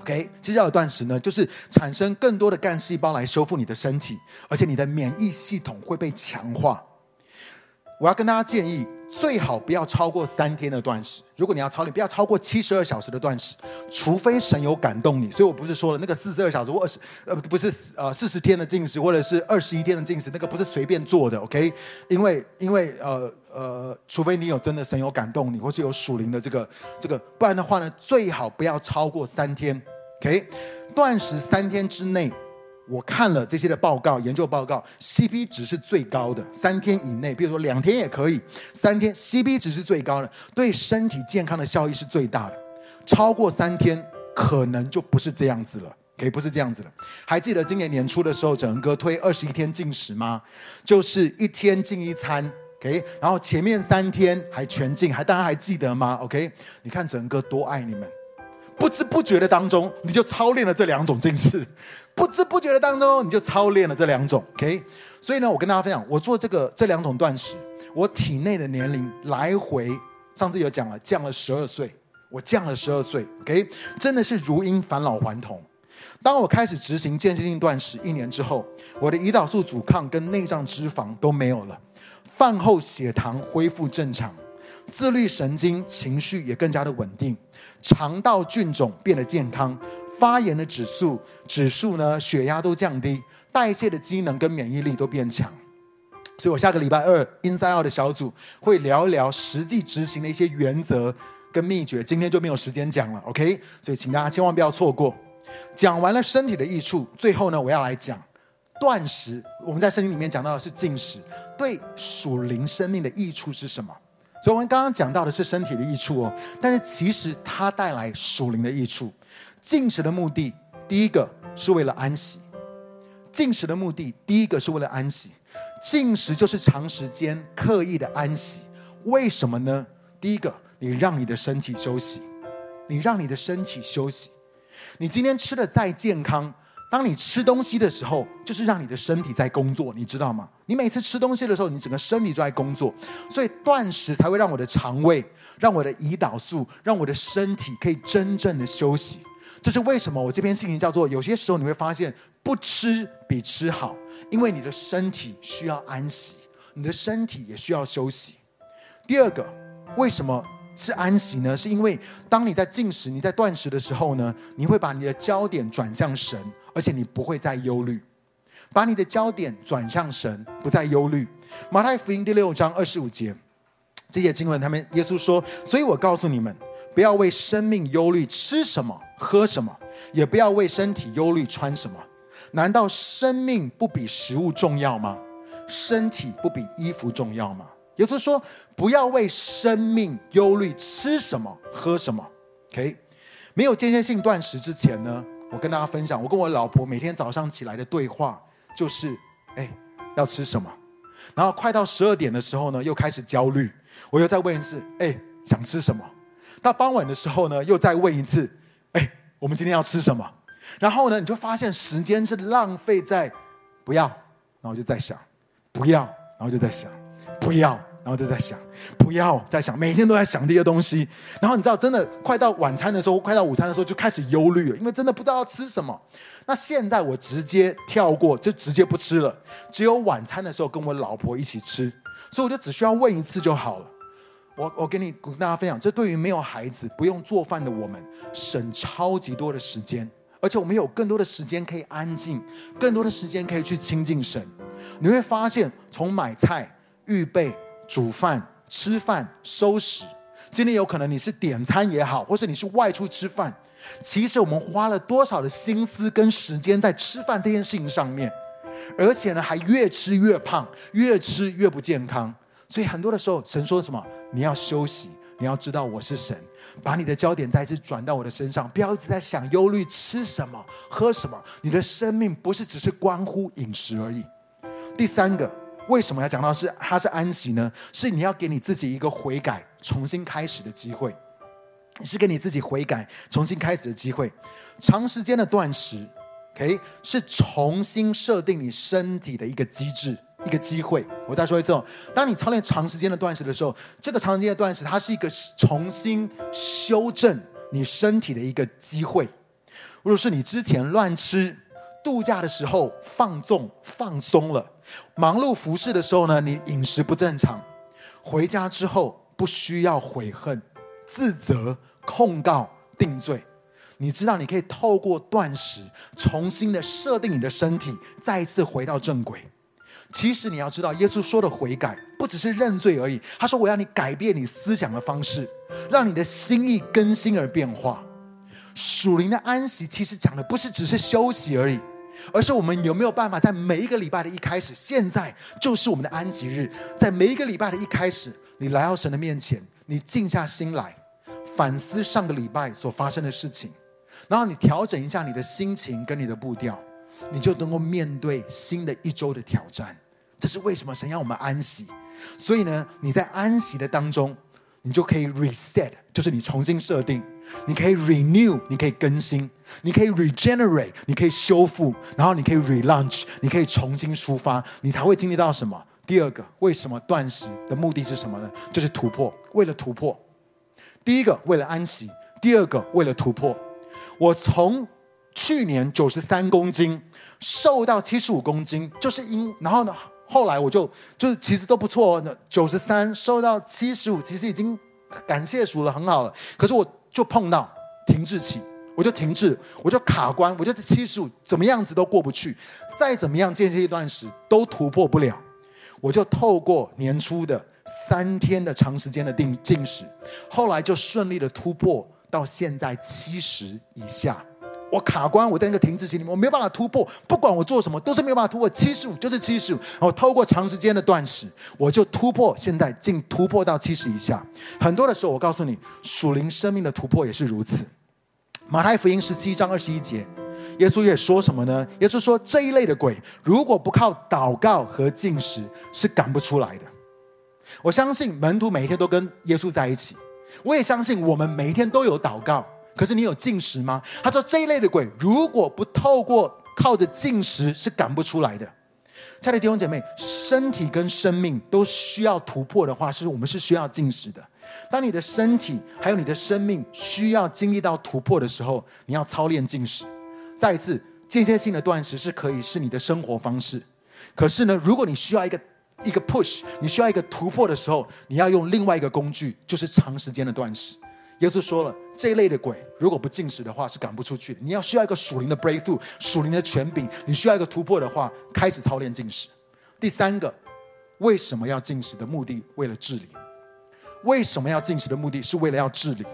，OK，七十二断食呢，就是产生更多的干细胞来修复你的身体，而且你的免疫系统会被强化。我要跟大家建议。最好不要超过三天的断食。如果你要超，你不要超过七十二小时的断食，除非神有感动你。所以我不是说了那个四十二小时或二十呃不是呃四十天的禁食，或者是二十一天的禁食，那个不是随便做的，OK？因为因为呃呃，除非你有真的神有感动你，或是有属灵的这个这个，不然的话呢，最好不要超过三天，OK？断食三天之内。我看了这些的报告，研究报告，CP 值是最高的。三天以内，比如说两天也可以，三天 CP 值是最高的，对身体健康的效益是最大的。超过三天，可能就不是这样子了，可以不是这样子了。还记得今年年初的时候，整个推二十一天禁食吗？就是一天禁一餐，OK，然后前面三天还全禁，还大家还记得吗？OK，你看整个多爱你们。不知不觉的当中，你就操练了这两种近视；不知不觉的当中，你就操练了这两种。OK，所以呢，我跟大家分享，我做这个这两种断食，我体内的年龄来回，上次有讲了，降了十二岁，我降了十二岁。OK，真的是如因返老还童。当我开始执行间歇性断食一年之后，我的胰岛素阻抗跟内脏脂肪都没有了，饭后血糖恢复正常，自律神经情绪也更加的稳定。肠道菌种变得健康，发炎的指数指数呢，血压都降低，代谢的机能跟免疫力都变强。所以我下个礼拜二 Inside Out 的小组会聊一聊实际执行的一些原则跟秘诀。今天就没有时间讲了，OK？所以请大家千万不要错过。讲完了身体的益处，最后呢，我要来讲断食。我们在圣经里面讲到的是进食，对属灵生命的益处是什么？所以我们刚刚讲到的是身体的益处哦，但是其实它带来属灵的益处。进食的目的，第一个是为了安息。进食的目的，第一个是为了安息。进食就是长时间刻意的安息。为什么呢？第一个，你让你的身体休息，你让你的身体休息。你今天吃的再健康。当你吃东西的时候，就是让你的身体在工作，你知道吗？你每次吃东西的时候，你整个身体都在工作，所以断食才会让我的肠胃、让我的胰岛素、让我的身体可以真正的休息。这是为什么我这篇信息叫做：有些时候你会发现不吃比吃好，因为你的身体需要安息，你的身体也需要休息。第二个，为什么？是安息呢？是因为当你在进食、你在断食的时候呢，你会把你的焦点转向神，而且你不会再忧虑。把你的焦点转向神，不再忧虑。马太福音第六章二十五节，这些经文，他们耶稣说：“所以我告诉你们，不要为生命忧虑，吃什么，喝什么；也不要为身体忧虑，穿什么。难道生命不比食物重要吗？身体不比衣服重要吗？”耶稣说，不要为生命忧虑，吃什么，喝什么。OK，没有间歇性断食之前呢，我跟大家分享，我跟我老婆每天早上起来的对话就是：哎，要吃什么？然后快到十二点的时候呢，又开始焦虑，我又再问一次：哎，想吃什么？到傍晚的时候呢，又再问一次：哎，我们今天要吃什么？然后呢，你就发现时间是浪费在不要，然后就在想不要，然后就在想不要，然后就在想不要，再想每天都在想这些东西。然后你知道，真的快到晚餐的时候，快到午餐的时候，就开始忧虑了，因为真的不知道要吃什么。那现在我直接跳过，就直接不吃了，只有晚餐的时候跟我老婆一起吃，所以我就只需要问一次就好了。我我跟你跟大家分享，这对于没有孩子、不用做饭的我们，省超级多的时间。而且我们有更多的时间可以安静，更多的时间可以去亲近神。你会发现，从买菜、预备、煮饭、吃饭、收拾，今天有可能你是点餐也好，或是你是外出吃饭，其实我们花了多少的心思跟时间在吃饭这件事情上面，而且呢，还越吃越胖，越吃越不健康。所以很多的时候，神说什么？你要休息。你要知道我是神，把你的焦点再次转到我的身上，不要一直在想忧虑吃什么、喝什么。你的生命不是只是关乎饮食而已。第三个，为什么要讲到是它是安息呢？是你要给你自己一个悔改、重新开始的机会。是给你自己悔改、重新开始的机会。长时间的断食，OK，是重新设定你身体的一个机制。一个机会，我再说一次哦。当你操练长时间的断食的时候，这个长时间的断食，它是一个重新修正你身体的一个机会。如果是你之前乱吃，度假的时候放纵放松了，忙碌服侍的时候呢，你饮食不正常，回家之后不需要悔恨、自责、控告、定罪，你知道你可以透过断食，重新的设定你的身体，再一次回到正轨。其实你要知道，耶稣说的悔改不只是认罪而已。他说：“我要你改变你思想的方式，让你的心意更新而变化。”属灵的安息其实讲的不是只是休息而已，而是我们有没有办法在每一个礼拜的一开始，现在就是我们的安息日，在每一个礼拜的一开始，你来到神的面前，你静下心来反思上个礼拜所发生的事情，然后你调整一下你的心情跟你的步调。你就能够面对新的一周的挑战，这是为什么神要我们安息。所以呢，你在安息的当中，你就可以 reset，就是你重新设定；你可以 renew，你可以更新；你可以 regenerate，你可以修复；然后你可以 relaunch，你可以重新出发，你才会经历到什么？第二个，为什么断食的目的是什么呢？就是突破，为了突破。第一个，为了安息；第二个，为了突破。我从去年九十三公斤。瘦到七十五公斤，就是因然后呢，后来我就就是其实都不错哦，九十三瘦到七十五，其实已经感谢主了，很好了。可是我就碰到停滞期，我就停滞，我就卡关，我就七十五怎么样子都过不去，再怎么样间歇一段时都突破不了。我就透过年初的三天的长时间的定禁食，后来就顺利的突破到现在七十以下。我卡关，我在那个停滞期里面，我没有办法突破。不管我做什么，都是没有办法突破。七十五就是七十五。然后透过长时间的断食，我就突破。现在竟突破到七十以下。很多的时候，我告诉你，属灵生命的突破也是如此。马太福音十七章二十一节，耶稣也说什么呢？耶稣说，这一类的鬼，如果不靠祷告和进食，是赶不出来的。我相信门徒每一天都跟耶稣在一起，我也相信我们每一天都有祷告。可是你有进食吗？他说，这一类的鬼，如果不透过靠着进食，是赶不出来的。亲爱的弟兄姐妹，身体跟生命都需要突破的话，是我们是需要进食的。当你的身体还有你的生命需要经历到突破的时候，你要操练进食。再一次，间歇性的断食是可以是你的生活方式。可是呢，如果你需要一个一个 push，你需要一个突破的时候，你要用另外一个工具，就是长时间的断食。耶稣说了，这一类的鬼如果不进食的话，是赶不出去的。你要需要一个属灵的 breakthrough，属灵的权柄，你需要一个突破的话，开始操练进食。第三个，为什么要进食的目的？为了治理。为什么要禁食的目的？是为了要治理。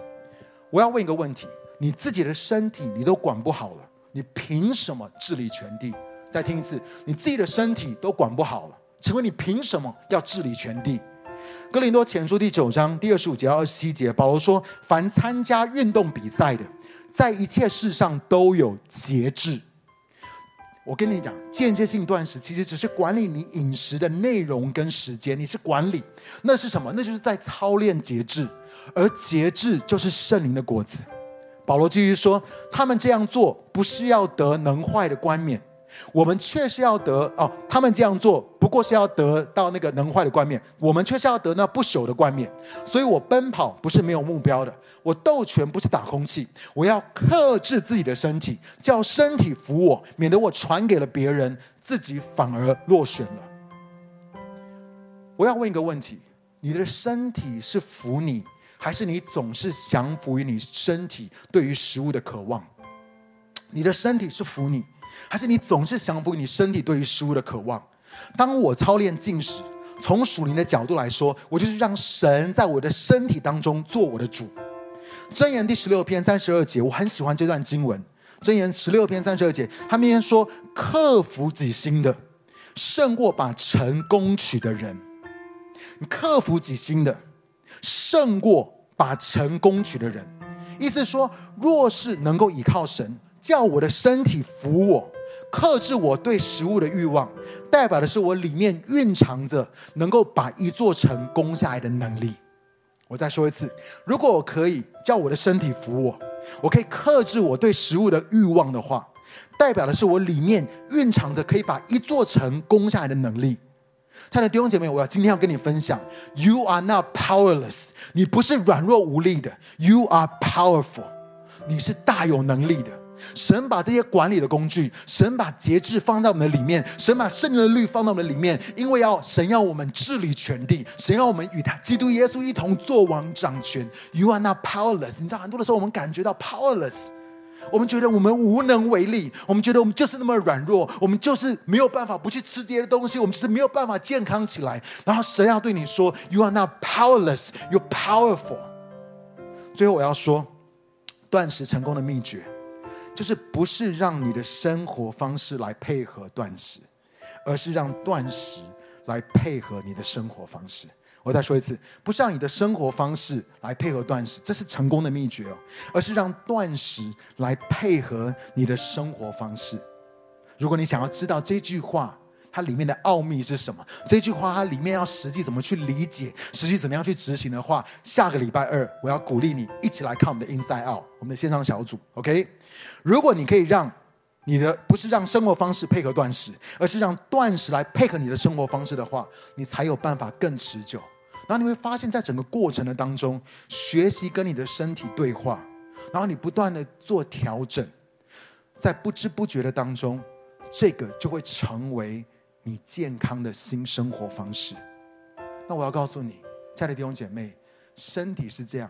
我要问一个问题：你自己的身体你都管不好了，你凭什么治理全地？再听一次，你自己的身体都管不好了，请问你凭什么要治理全地？哥林多前书第九章第二十五节到二十七节，保罗说：“凡参加运动比赛的，在一切事上都有节制。我跟你讲，间歇性断食其实只是管理你饮食的内容跟时间，你是管理，那是什么？那就是在操练节制，而节制就是圣灵的果子。保罗继续说，他们这样做不是要得能坏的冠冕。我们却是要得哦，他们这样做不过是要得到那个能坏的冠冕，我们却是要得那不朽的冠冕。所以我奔跑不是没有目标的，我斗拳不是打空气，我要克制自己的身体，叫身体服我，免得我传给了别人，自己反而落选了。我要问一个问题：你的身体是服你，还是你总是降服于你身体对于食物的渴望？你的身体是服你。还是你总是降服你身体对于食物的渴望？当我操练禁食，从属灵的角度来说，我就是让神在我的身体当中做我的主。箴言第十六篇三十二节，我很喜欢这段经文。箴言十六篇三十二节，他明言说：克服己心的，胜过把成功取的人。克服己心的，胜过把成功取的人。意思说，若是能够倚靠神。叫我的身体服我，克制我对食物的欲望，代表的是我里面蕴藏着能够把一座城攻下来的能力。我再说一次，如果我可以叫我的身体服我，我可以克制我对食物的欲望的话，代表的是我里面蕴藏着可以把一座城攻下来的能力。亲爱的弟兄姐妹，我要今天要跟你分享：You are not powerless，你不是软弱无力的；You are powerful，你是大有能力的。神把这些管理的工具，神把节制放在我们的里面，神把圣灵的律放在我们的里面，因为要神要我们治理全地，神要我们与他基督耶稣一同作王掌权。You are not powerless。你知道很多的时候我们感觉到 powerless，我们觉得我们无能为力，我们觉得我们就是那么软弱，我们就是没有办法不去吃这些东西，我们就是没有办法健康起来。然后神要对你说，You are not powerless，You're powerful。最后我要说，断食成功的秘诀。就是不是让你的生活方式来配合断食，而是让断食来配合你的生活方式。我再说一次，不是让你的生活方式来配合断食，这是成功的秘诀哦，而是让断食来配合你的生活方式。如果你想要知道这句话，它里面的奥秘是什么？这句话它里面要实际怎么去理解，实际怎么样去执行的话，下个礼拜二我要鼓励你一起来看我们的 Inside Out，我们的线上小组，OK？如果你可以让你的不是让生活方式配合断食，而是让断食来配合你的生活方式的话，你才有办法更持久。然后你会发现在整个过程的当中，学习跟你的身体对话，然后你不断的做调整，在不知不觉的当中，这个就会成为。你健康的新生活方式，那我要告诉你，亲爱的弟兄姐妹，身体是这样，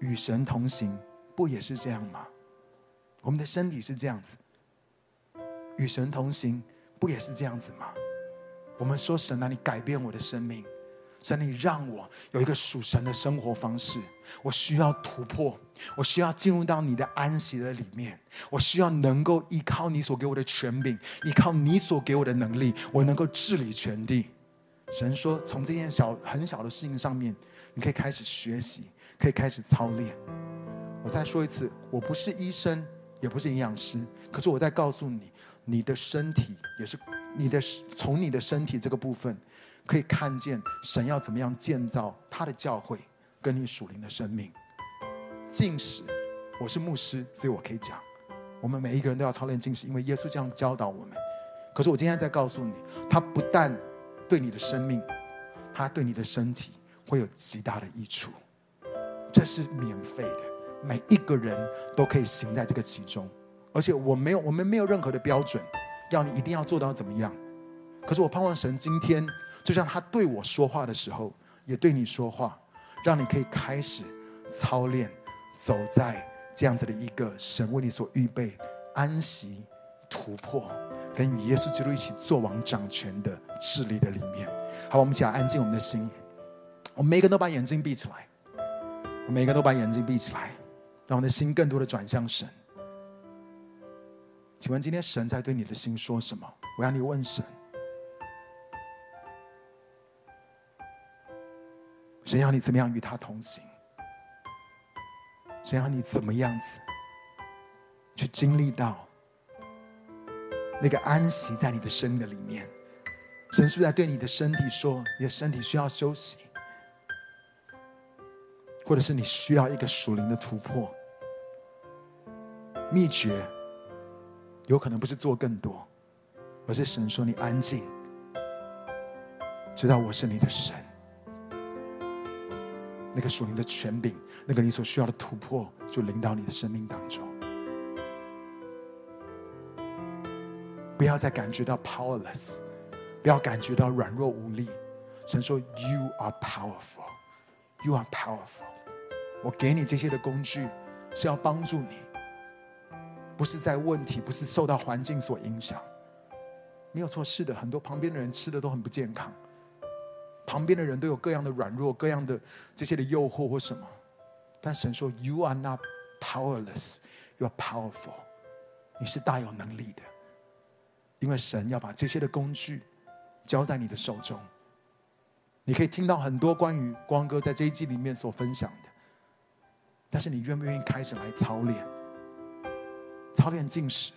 与神同行不也是这样吗？我们的身体是这样子，与神同行不也是这样子吗？我们说神啊，你改变我的生命。神，你让我有一个属神的生活方式。我需要突破，我需要进入到你的安息的里面。我需要能够依靠你所给我的权柄，依靠你所给我的能力，我能够治理全地。神说，从这件小很小的事情上面，你可以开始学习，可以开始操练。我再说一次，我不是医生，也不是营养师，可是我在告诉你，你的身体也是你的，从你的身体这个部分。可以看见神要怎么样建造他的教会，跟你属灵的生命。禁食，我是牧师，所以我可以讲，我们每一个人都要操练禁食，因为耶稣这样教导我们。可是我今天在告诉你，他不但对你的生命，他对你的身体会有极大的益处。这是免费的，每一个人都可以行在这个其中。而且我没有，我们没有任何的标准，要你一定要做到怎么样。可是我盼望神今天。就像他对我说话的时候，也对你说话，让你可以开始操练，走在这样子的一个神为你所预备安息、突破，跟与耶稣基督一起做王掌权的治理的里面。好，我们一起来安静我们的心，我们每个人都把眼睛闭起来，我每个人都把眼睛闭起来，让我们的心更多的转向神。请问今天神在对你的心说什么？我要你问神。神要你怎么样与他同行？神要你怎么样子去经历到那个安息在你的生命的里面。神是不是在对你的身体说，你的身体需要休息，或者是你需要一个属灵的突破？秘诀有可能不是做更多，而是神说你安静，知道我是你的神。那个属灵的权柄，那个你所需要的突破，就临到你的生命当中。不要再感觉到 powerless，不要感觉到软弱无力。神说：“You are powerful, you are powerful。”我给你这些的工具，是要帮助你，不是在问题，不是受到环境所影响。没有错，是的，很多旁边的人吃的都很不健康。旁边的人都有各样的软弱，各样的这些的诱惑或什么，但神说：“You are not powerless, you are powerful。”你是大有能力的，因为神要把这些的工具交在你的手中。你可以听到很多关于光哥在这一季里面所分享的，但是你愿不愿意开始来操练？操练进食，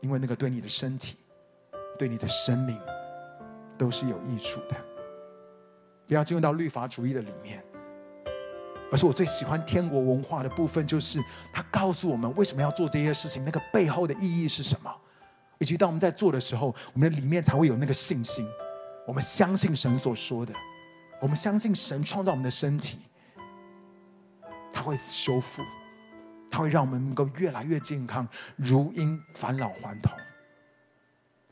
因为那个对你的身体，对你的生命。都是有益处的，不要进入到律法主义的里面，而是我最喜欢天国文化的部分，就是他告诉我们为什么要做这些事情，那个背后的意义是什么，以及当我们在做的时候，我们的里面才会有那个信心，我们相信神所说的，我们相信神创造我们的身体，他会修复，他会让我们能够越来越健康，如鹰返老还童，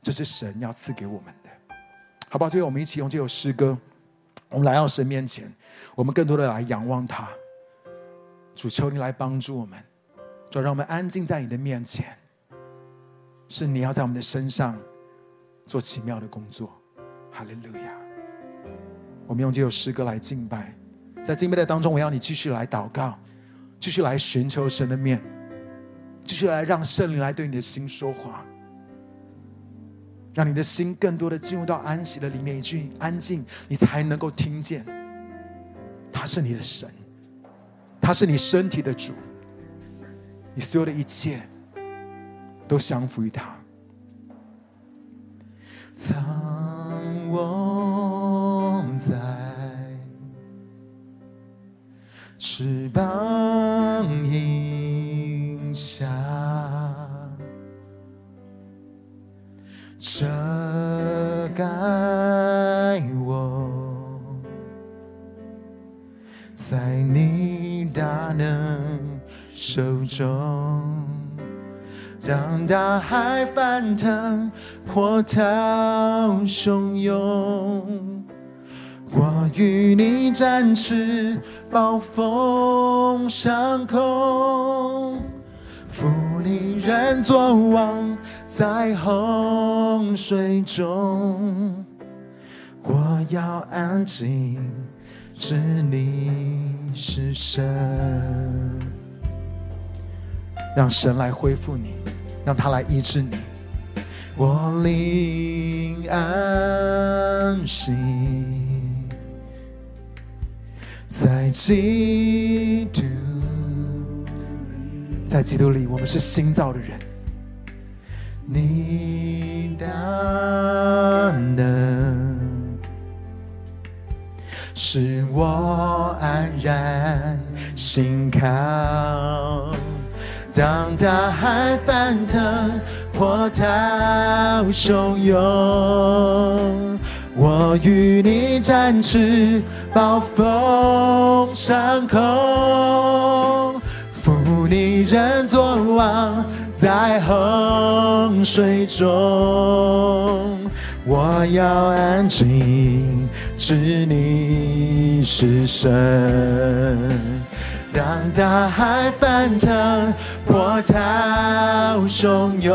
这是神要赐给我们。好吧，最后我们一起用这首诗歌，我们来到神面前，我们更多的来仰望他。主，求你来帮助我们，主，让我们安静在你的面前。是你要在我们的身上做奇妙的工作。哈利路亚！我们用这首诗歌来敬拜，在敬拜的当中，我要你继续来祷告，继续来寻求神的面，继续来让圣灵来对你的心说话。让你的心更多的进入到安息的里面，一句安静，你才能够听见，他是你的神，他是你身体的主，你所有的一切都降服于他。藏我在翅膀中。当大海翻腾，波涛汹涌，我与你展翅，暴风上空，扶你人作王。在洪水中，我要安静，知你是神。让神来恢复你，让他来医治你。我灵安息，在基督，在基督里，我们是新造的人。你的能使我安然心靠，当大海翻腾，波涛汹涌，我与你展翅，暴风上空，扶你人作王。在洪水中，我要安静，知你是神。当大海翻腾，波涛汹涌，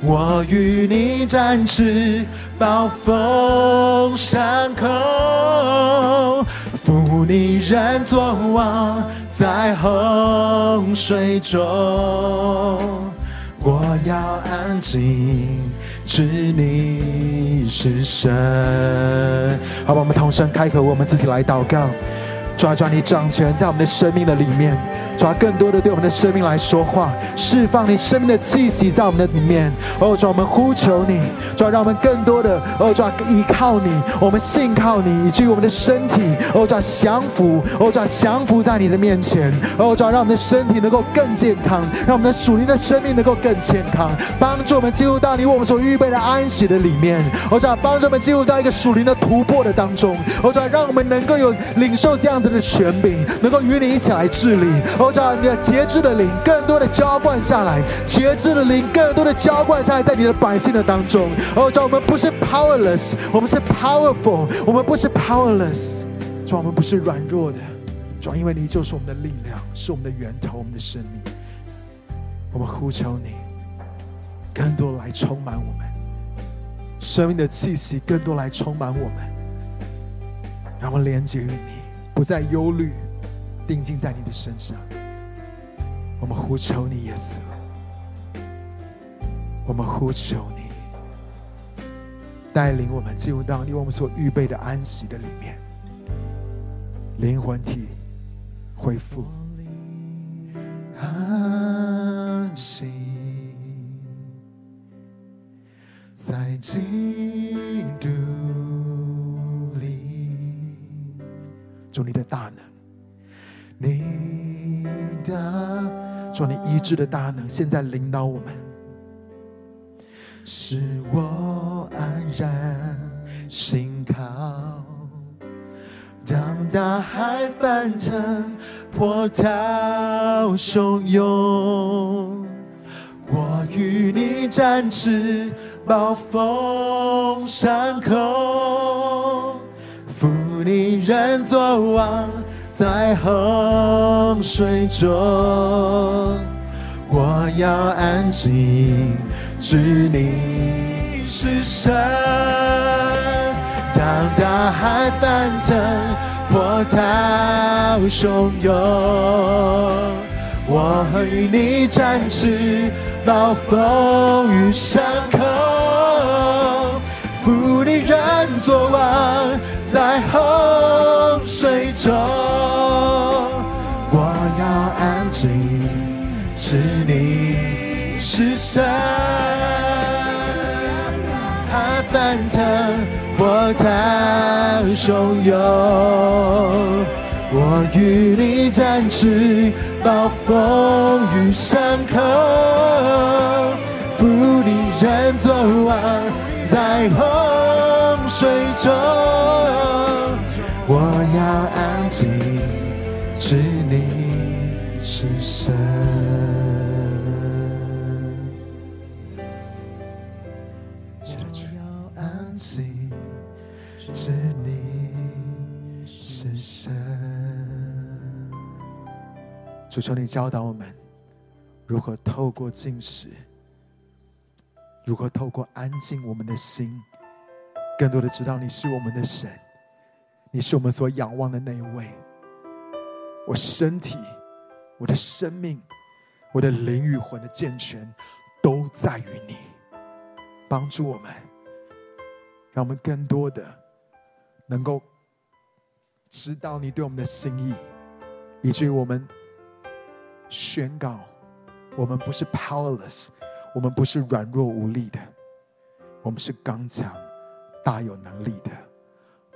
我与你展翅，暴风上空，负你人作王。在洪水中，我要安静，知你是神。好吧，我们同声开口，我们自己来祷告，抓抓你掌权在我们的生命的里面。主啊，更多的对我们的生命来说话，释放你生命的气息在我们的里面。哦，主啊，我们呼求你，主啊，让我们更多的哦，主啊，依靠你，我们信靠你，以至于我们的身体哦，主啊，降服，哦，主啊，降服在你的面前。哦，主啊，让我们的身体能够更健康，让我们的属灵的生命能够更健康，帮助我们进入到你为我们所预备的安息的里面。哦，主啊，帮助我们进入到一个属灵的突破的当中。哦，主啊，让我们能够有领受这样子的权柄，能够与你一起来治理。哦，主啊，你的节制的灵更多的浇灌下来，节制的灵更多的浇灌下来，在你的百姓的当中。哦，主，我们不是 powerless，我们是 powerful，我们不是 powerless，主，我们不是软弱的，主，因为你就是我们的力量，是我们的源头，我们的生命。我们呼求你，更多来充满我们，生命的气息更多来充满我们。让我们连接于你，不再忧虑，定睛在你的身上。我们呼求你，耶稣。我们呼求你，带领我们进入到你为我们所预备的安息的里面，灵魂体恢复安息，在基督里。主你的大能，你的主你医治的大能，现在领导我们，使我安然心靠。当大海翻腾，波涛汹涌，我与你展翅，暴风上空。负你人作王，在洪水中，我要安静，知你是神。当大海翻腾，波涛汹涌，我与你展翅，暴风雨上空，负你人作王。在洪水中，是你是神。海翻腾，波涛汹涌，我与你展翅，暴风雨上空，负你人作王，在洪水中。主求你教导我们，如何透过进食，如何透过安静我们的心，更多的知道你是我们的神。你是我们所仰望的那一位。我身体、我的生命、我的灵与魂的健全，都在于你。帮助我们，让我们更多的能够知道你对我们的心意，以至于我们宣告：我们不是 powerless，我们不是软弱无力的，我们是刚强、大有能力的。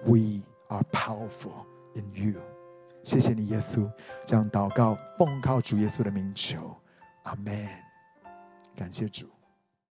We are powerful in you。谢谢你，耶稣。这样祷告，奉靠主耶稣的名求，阿门。感谢主。